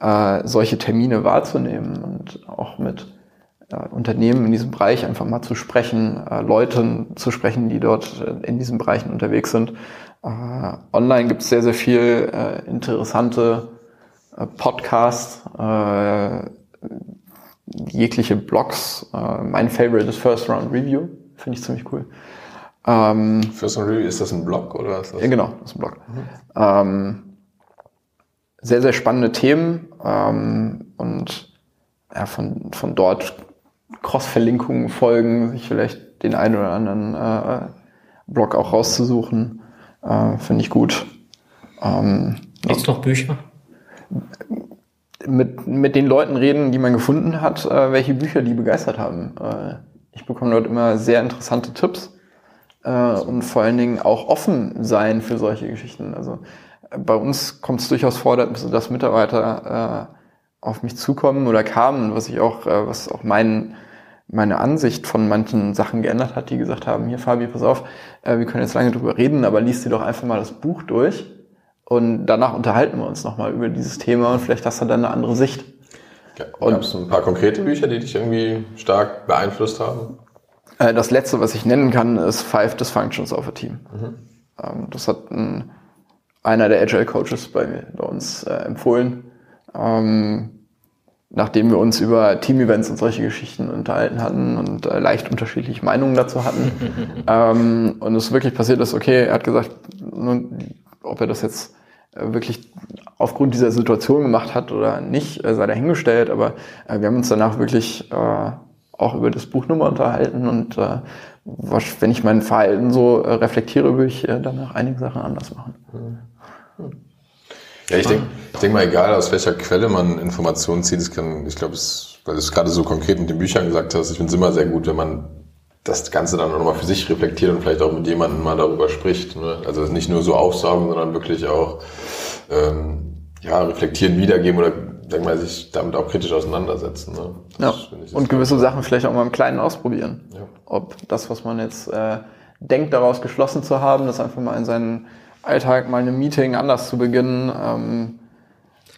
äh, solche Termine wahrzunehmen und auch mit äh, Unternehmen in diesem Bereich einfach mal zu sprechen, äh, Leuten zu sprechen, die dort äh, in diesen Bereichen unterwegs sind. Äh, online gibt es sehr, sehr viel äh, interessante äh, Podcasts, äh, jegliche Blogs. Äh, mein Favorite ist First Round Review, finde ich ziemlich cool. Ähm, First and Review, ist das ein Blog oder ist das? Ja, genau, das ist ein Blog. Mhm. Ähm, sehr, sehr spannende Themen ähm, und ja, von, von dort Cross-Verlinkungen folgen, sich vielleicht den einen oder anderen äh, Blog auch rauszusuchen, äh, finde ich gut. Ähm, Gibt noch Bücher? Mit, mit den Leuten reden, die man gefunden hat, äh, welche Bücher die begeistert haben. Äh, ich bekomme dort immer sehr interessante Tipps äh, und vor allen Dingen auch offen sein für solche Geschichten. Also äh, bei uns kommt es durchaus vor, dass Mitarbeiter äh, auf mich zukommen oder kamen, was ich auch, äh, was auch mein, meine Ansicht von manchen Sachen geändert hat, die gesagt haben, hier Fabi, pass auf, äh, wir können jetzt lange drüber reden, aber liest dir doch einfach mal das Buch durch und danach unterhalten wir uns nochmal über dieses Thema und vielleicht hast du dann eine andere Sicht. Gab es ein paar konkrete Bücher, die dich irgendwie stark beeinflusst haben? Äh, das letzte, was ich nennen kann, ist Five Dysfunctions of a Team. Mhm. Ähm, das hat ein, einer der Agile Coaches bei, bei uns äh, empfohlen. Ähm, nachdem wir uns über Team-Events und solche Geschichten unterhalten hatten und äh, leicht unterschiedliche Meinungen dazu hatten. ähm, und es wirklich passiert ist, okay, er hat gesagt, nun, ob er das jetzt äh, wirklich aufgrund dieser Situation gemacht hat oder nicht, äh, sei dahingestellt, aber wir haben uns danach wirklich auch über das Buchnummer unterhalten und äh, wenn ich mein Verhalten so äh, reflektiere, würde ich äh, danach einige Sachen anders machen. Ja, ich denke ich denk mal, egal aus welcher Quelle man Informationen zieht, es kann, ich glaube, weil du es gerade so konkret mit den Büchern gesagt hast, ich finde es immer sehr gut, wenn man das Ganze dann nochmal für sich reflektiert und vielleicht auch mit jemandem mal darüber spricht. Ne? Also nicht nur so aufsaugen, sondern wirklich auch ähm, ja, reflektieren, wiedergeben oder sag mal, sich damit auch kritisch auseinandersetzen. Ne? Ja. Und gewisse Sachen vielleicht auch mal im Kleinen ausprobieren. Ja. Ob das, was man jetzt äh, denkt, daraus geschlossen zu haben, das einfach mal in seinen Alltag mal ein Meeting anders zu beginnen. Ähm,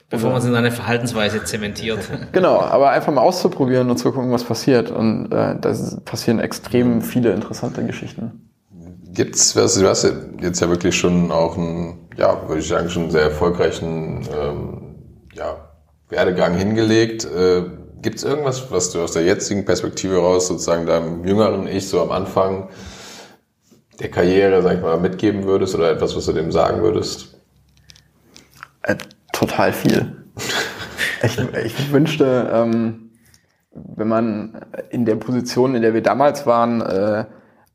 Bevor man es in seine Verhaltensweise zementiert. genau, aber einfach mal auszuprobieren und zu gucken, was passiert. Und äh, da passieren extrem viele interessante Geschichten. Gibt's, was, du hast jetzt ja wirklich schon auch einen, ja, würde ich sagen, schon sehr erfolgreichen ähm, ja, Werdegang hingelegt. Äh, Gibt's irgendwas, was du aus der jetzigen Perspektive raus sozusagen deinem jüngeren Ich so am Anfang der Karriere, sag ich mal, mitgeben würdest oder etwas, was du dem sagen würdest? Äh, total viel. ich, ich wünschte, ähm, wenn man in der Position, in der wir damals waren, äh,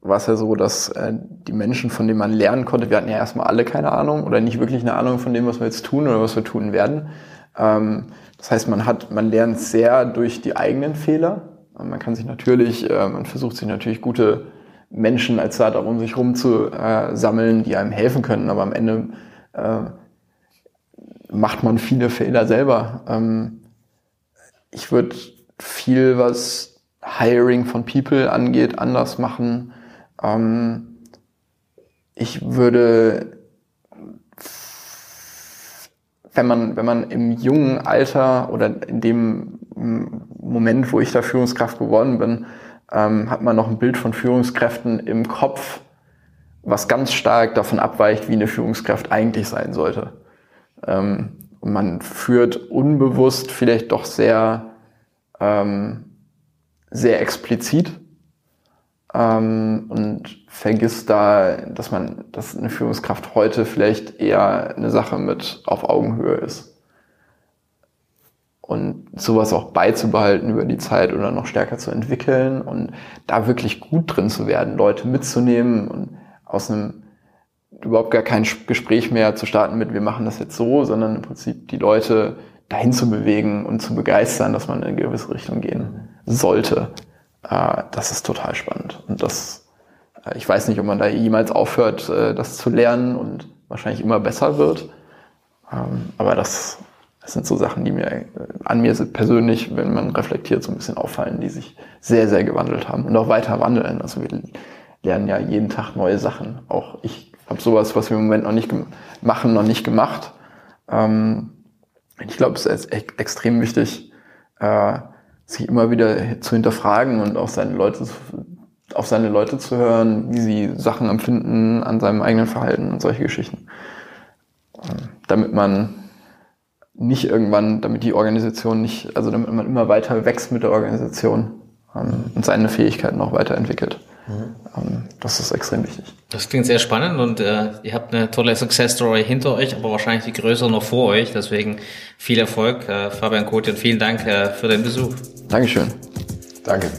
war es ja so, dass äh, die Menschen, von denen man lernen konnte, wir hatten ja erstmal alle keine Ahnung oder nicht wirklich eine Ahnung von dem, was wir jetzt tun oder was wir tun werden. Ähm, das heißt, man hat, man lernt sehr durch die eigenen Fehler. Man kann sich natürlich, äh, man versucht sich natürlich gute Menschen als Startup um sich rum zu äh, sammeln, die einem helfen können, aber am Ende äh, macht man viele Fehler selber. Ähm, ich würde viel, was Hiring von People angeht, anders machen. Ähm, ich würde, wenn man, wenn man im jungen Alter oder in dem Moment, wo ich da Führungskraft geworden bin, ähm, hat man noch ein Bild von Führungskräften im Kopf, was ganz stark davon abweicht, wie eine Führungskraft eigentlich sein sollte. Ähm, und man führt unbewusst vielleicht doch sehr, ähm, sehr explizit ähm, und vergisst da, dass man, dass eine Führungskraft heute vielleicht eher eine Sache mit auf Augenhöhe ist und sowas auch beizubehalten über die Zeit oder noch stärker zu entwickeln und da wirklich gut drin zu werden, Leute mitzunehmen und aus einem überhaupt gar kein Gespräch mehr zu starten mit, wir machen das jetzt so, sondern im Prinzip die Leute dahin zu bewegen und zu begeistern, dass man in eine gewisse Richtung gehen sollte. Äh, das ist total spannend. Und das, äh, ich weiß nicht, ob man da jemals aufhört, äh, das zu lernen und wahrscheinlich immer besser wird. Ähm, aber das das sind so Sachen, die mir äh, an mir persönlich, wenn man reflektiert, so ein bisschen auffallen, die sich sehr, sehr gewandelt haben und auch weiter wandeln. Also wir lernen ja jeden Tag neue Sachen. Auch ich habe sowas, was wir im Moment noch nicht machen, noch nicht gemacht. Ähm, ich glaube, es ist extrem wichtig, äh, sich immer wieder zu hinterfragen und auch seine Leute auf seine Leute zu hören, wie sie Sachen empfinden an seinem eigenen Verhalten und solche Geschichten. Ähm, damit man nicht irgendwann, damit die Organisation nicht, also damit man immer weiter wächst mit der Organisation ähm, und seine Fähigkeiten auch weiterentwickelt. Mhm. Ähm, das ist extrem wichtig. Das klingt sehr spannend und äh, ihr habt eine tolle Success Story hinter euch, aber wahrscheinlich die größere noch vor euch. Deswegen viel Erfolg, äh, Fabian Kothi, und vielen Dank äh, für den Besuch. Dankeschön. Danke.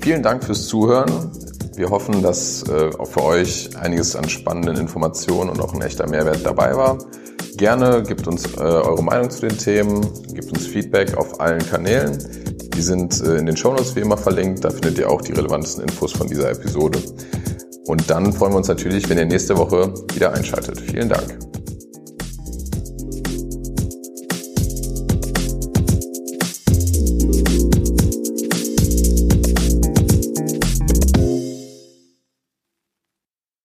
Vielen Dank fürs Zuhören. Wir hoffen, dass äh, auch für euch einiges an spannenden Informationen und auch ein echter Mehrwert dabei war. Gerne gebt uns äh, eure Meinung zu den Themen, gebt uns Feedback auf allen Kanälen. Die sind äh, in den Shownotes wie immer verlinkt. Da findet ihr auch die relevantesten Infos von dieser Episode. Und dann freuen wir uns natürlich, wenn ihr nächste Woche wieder einschaltet. Vielen Dank.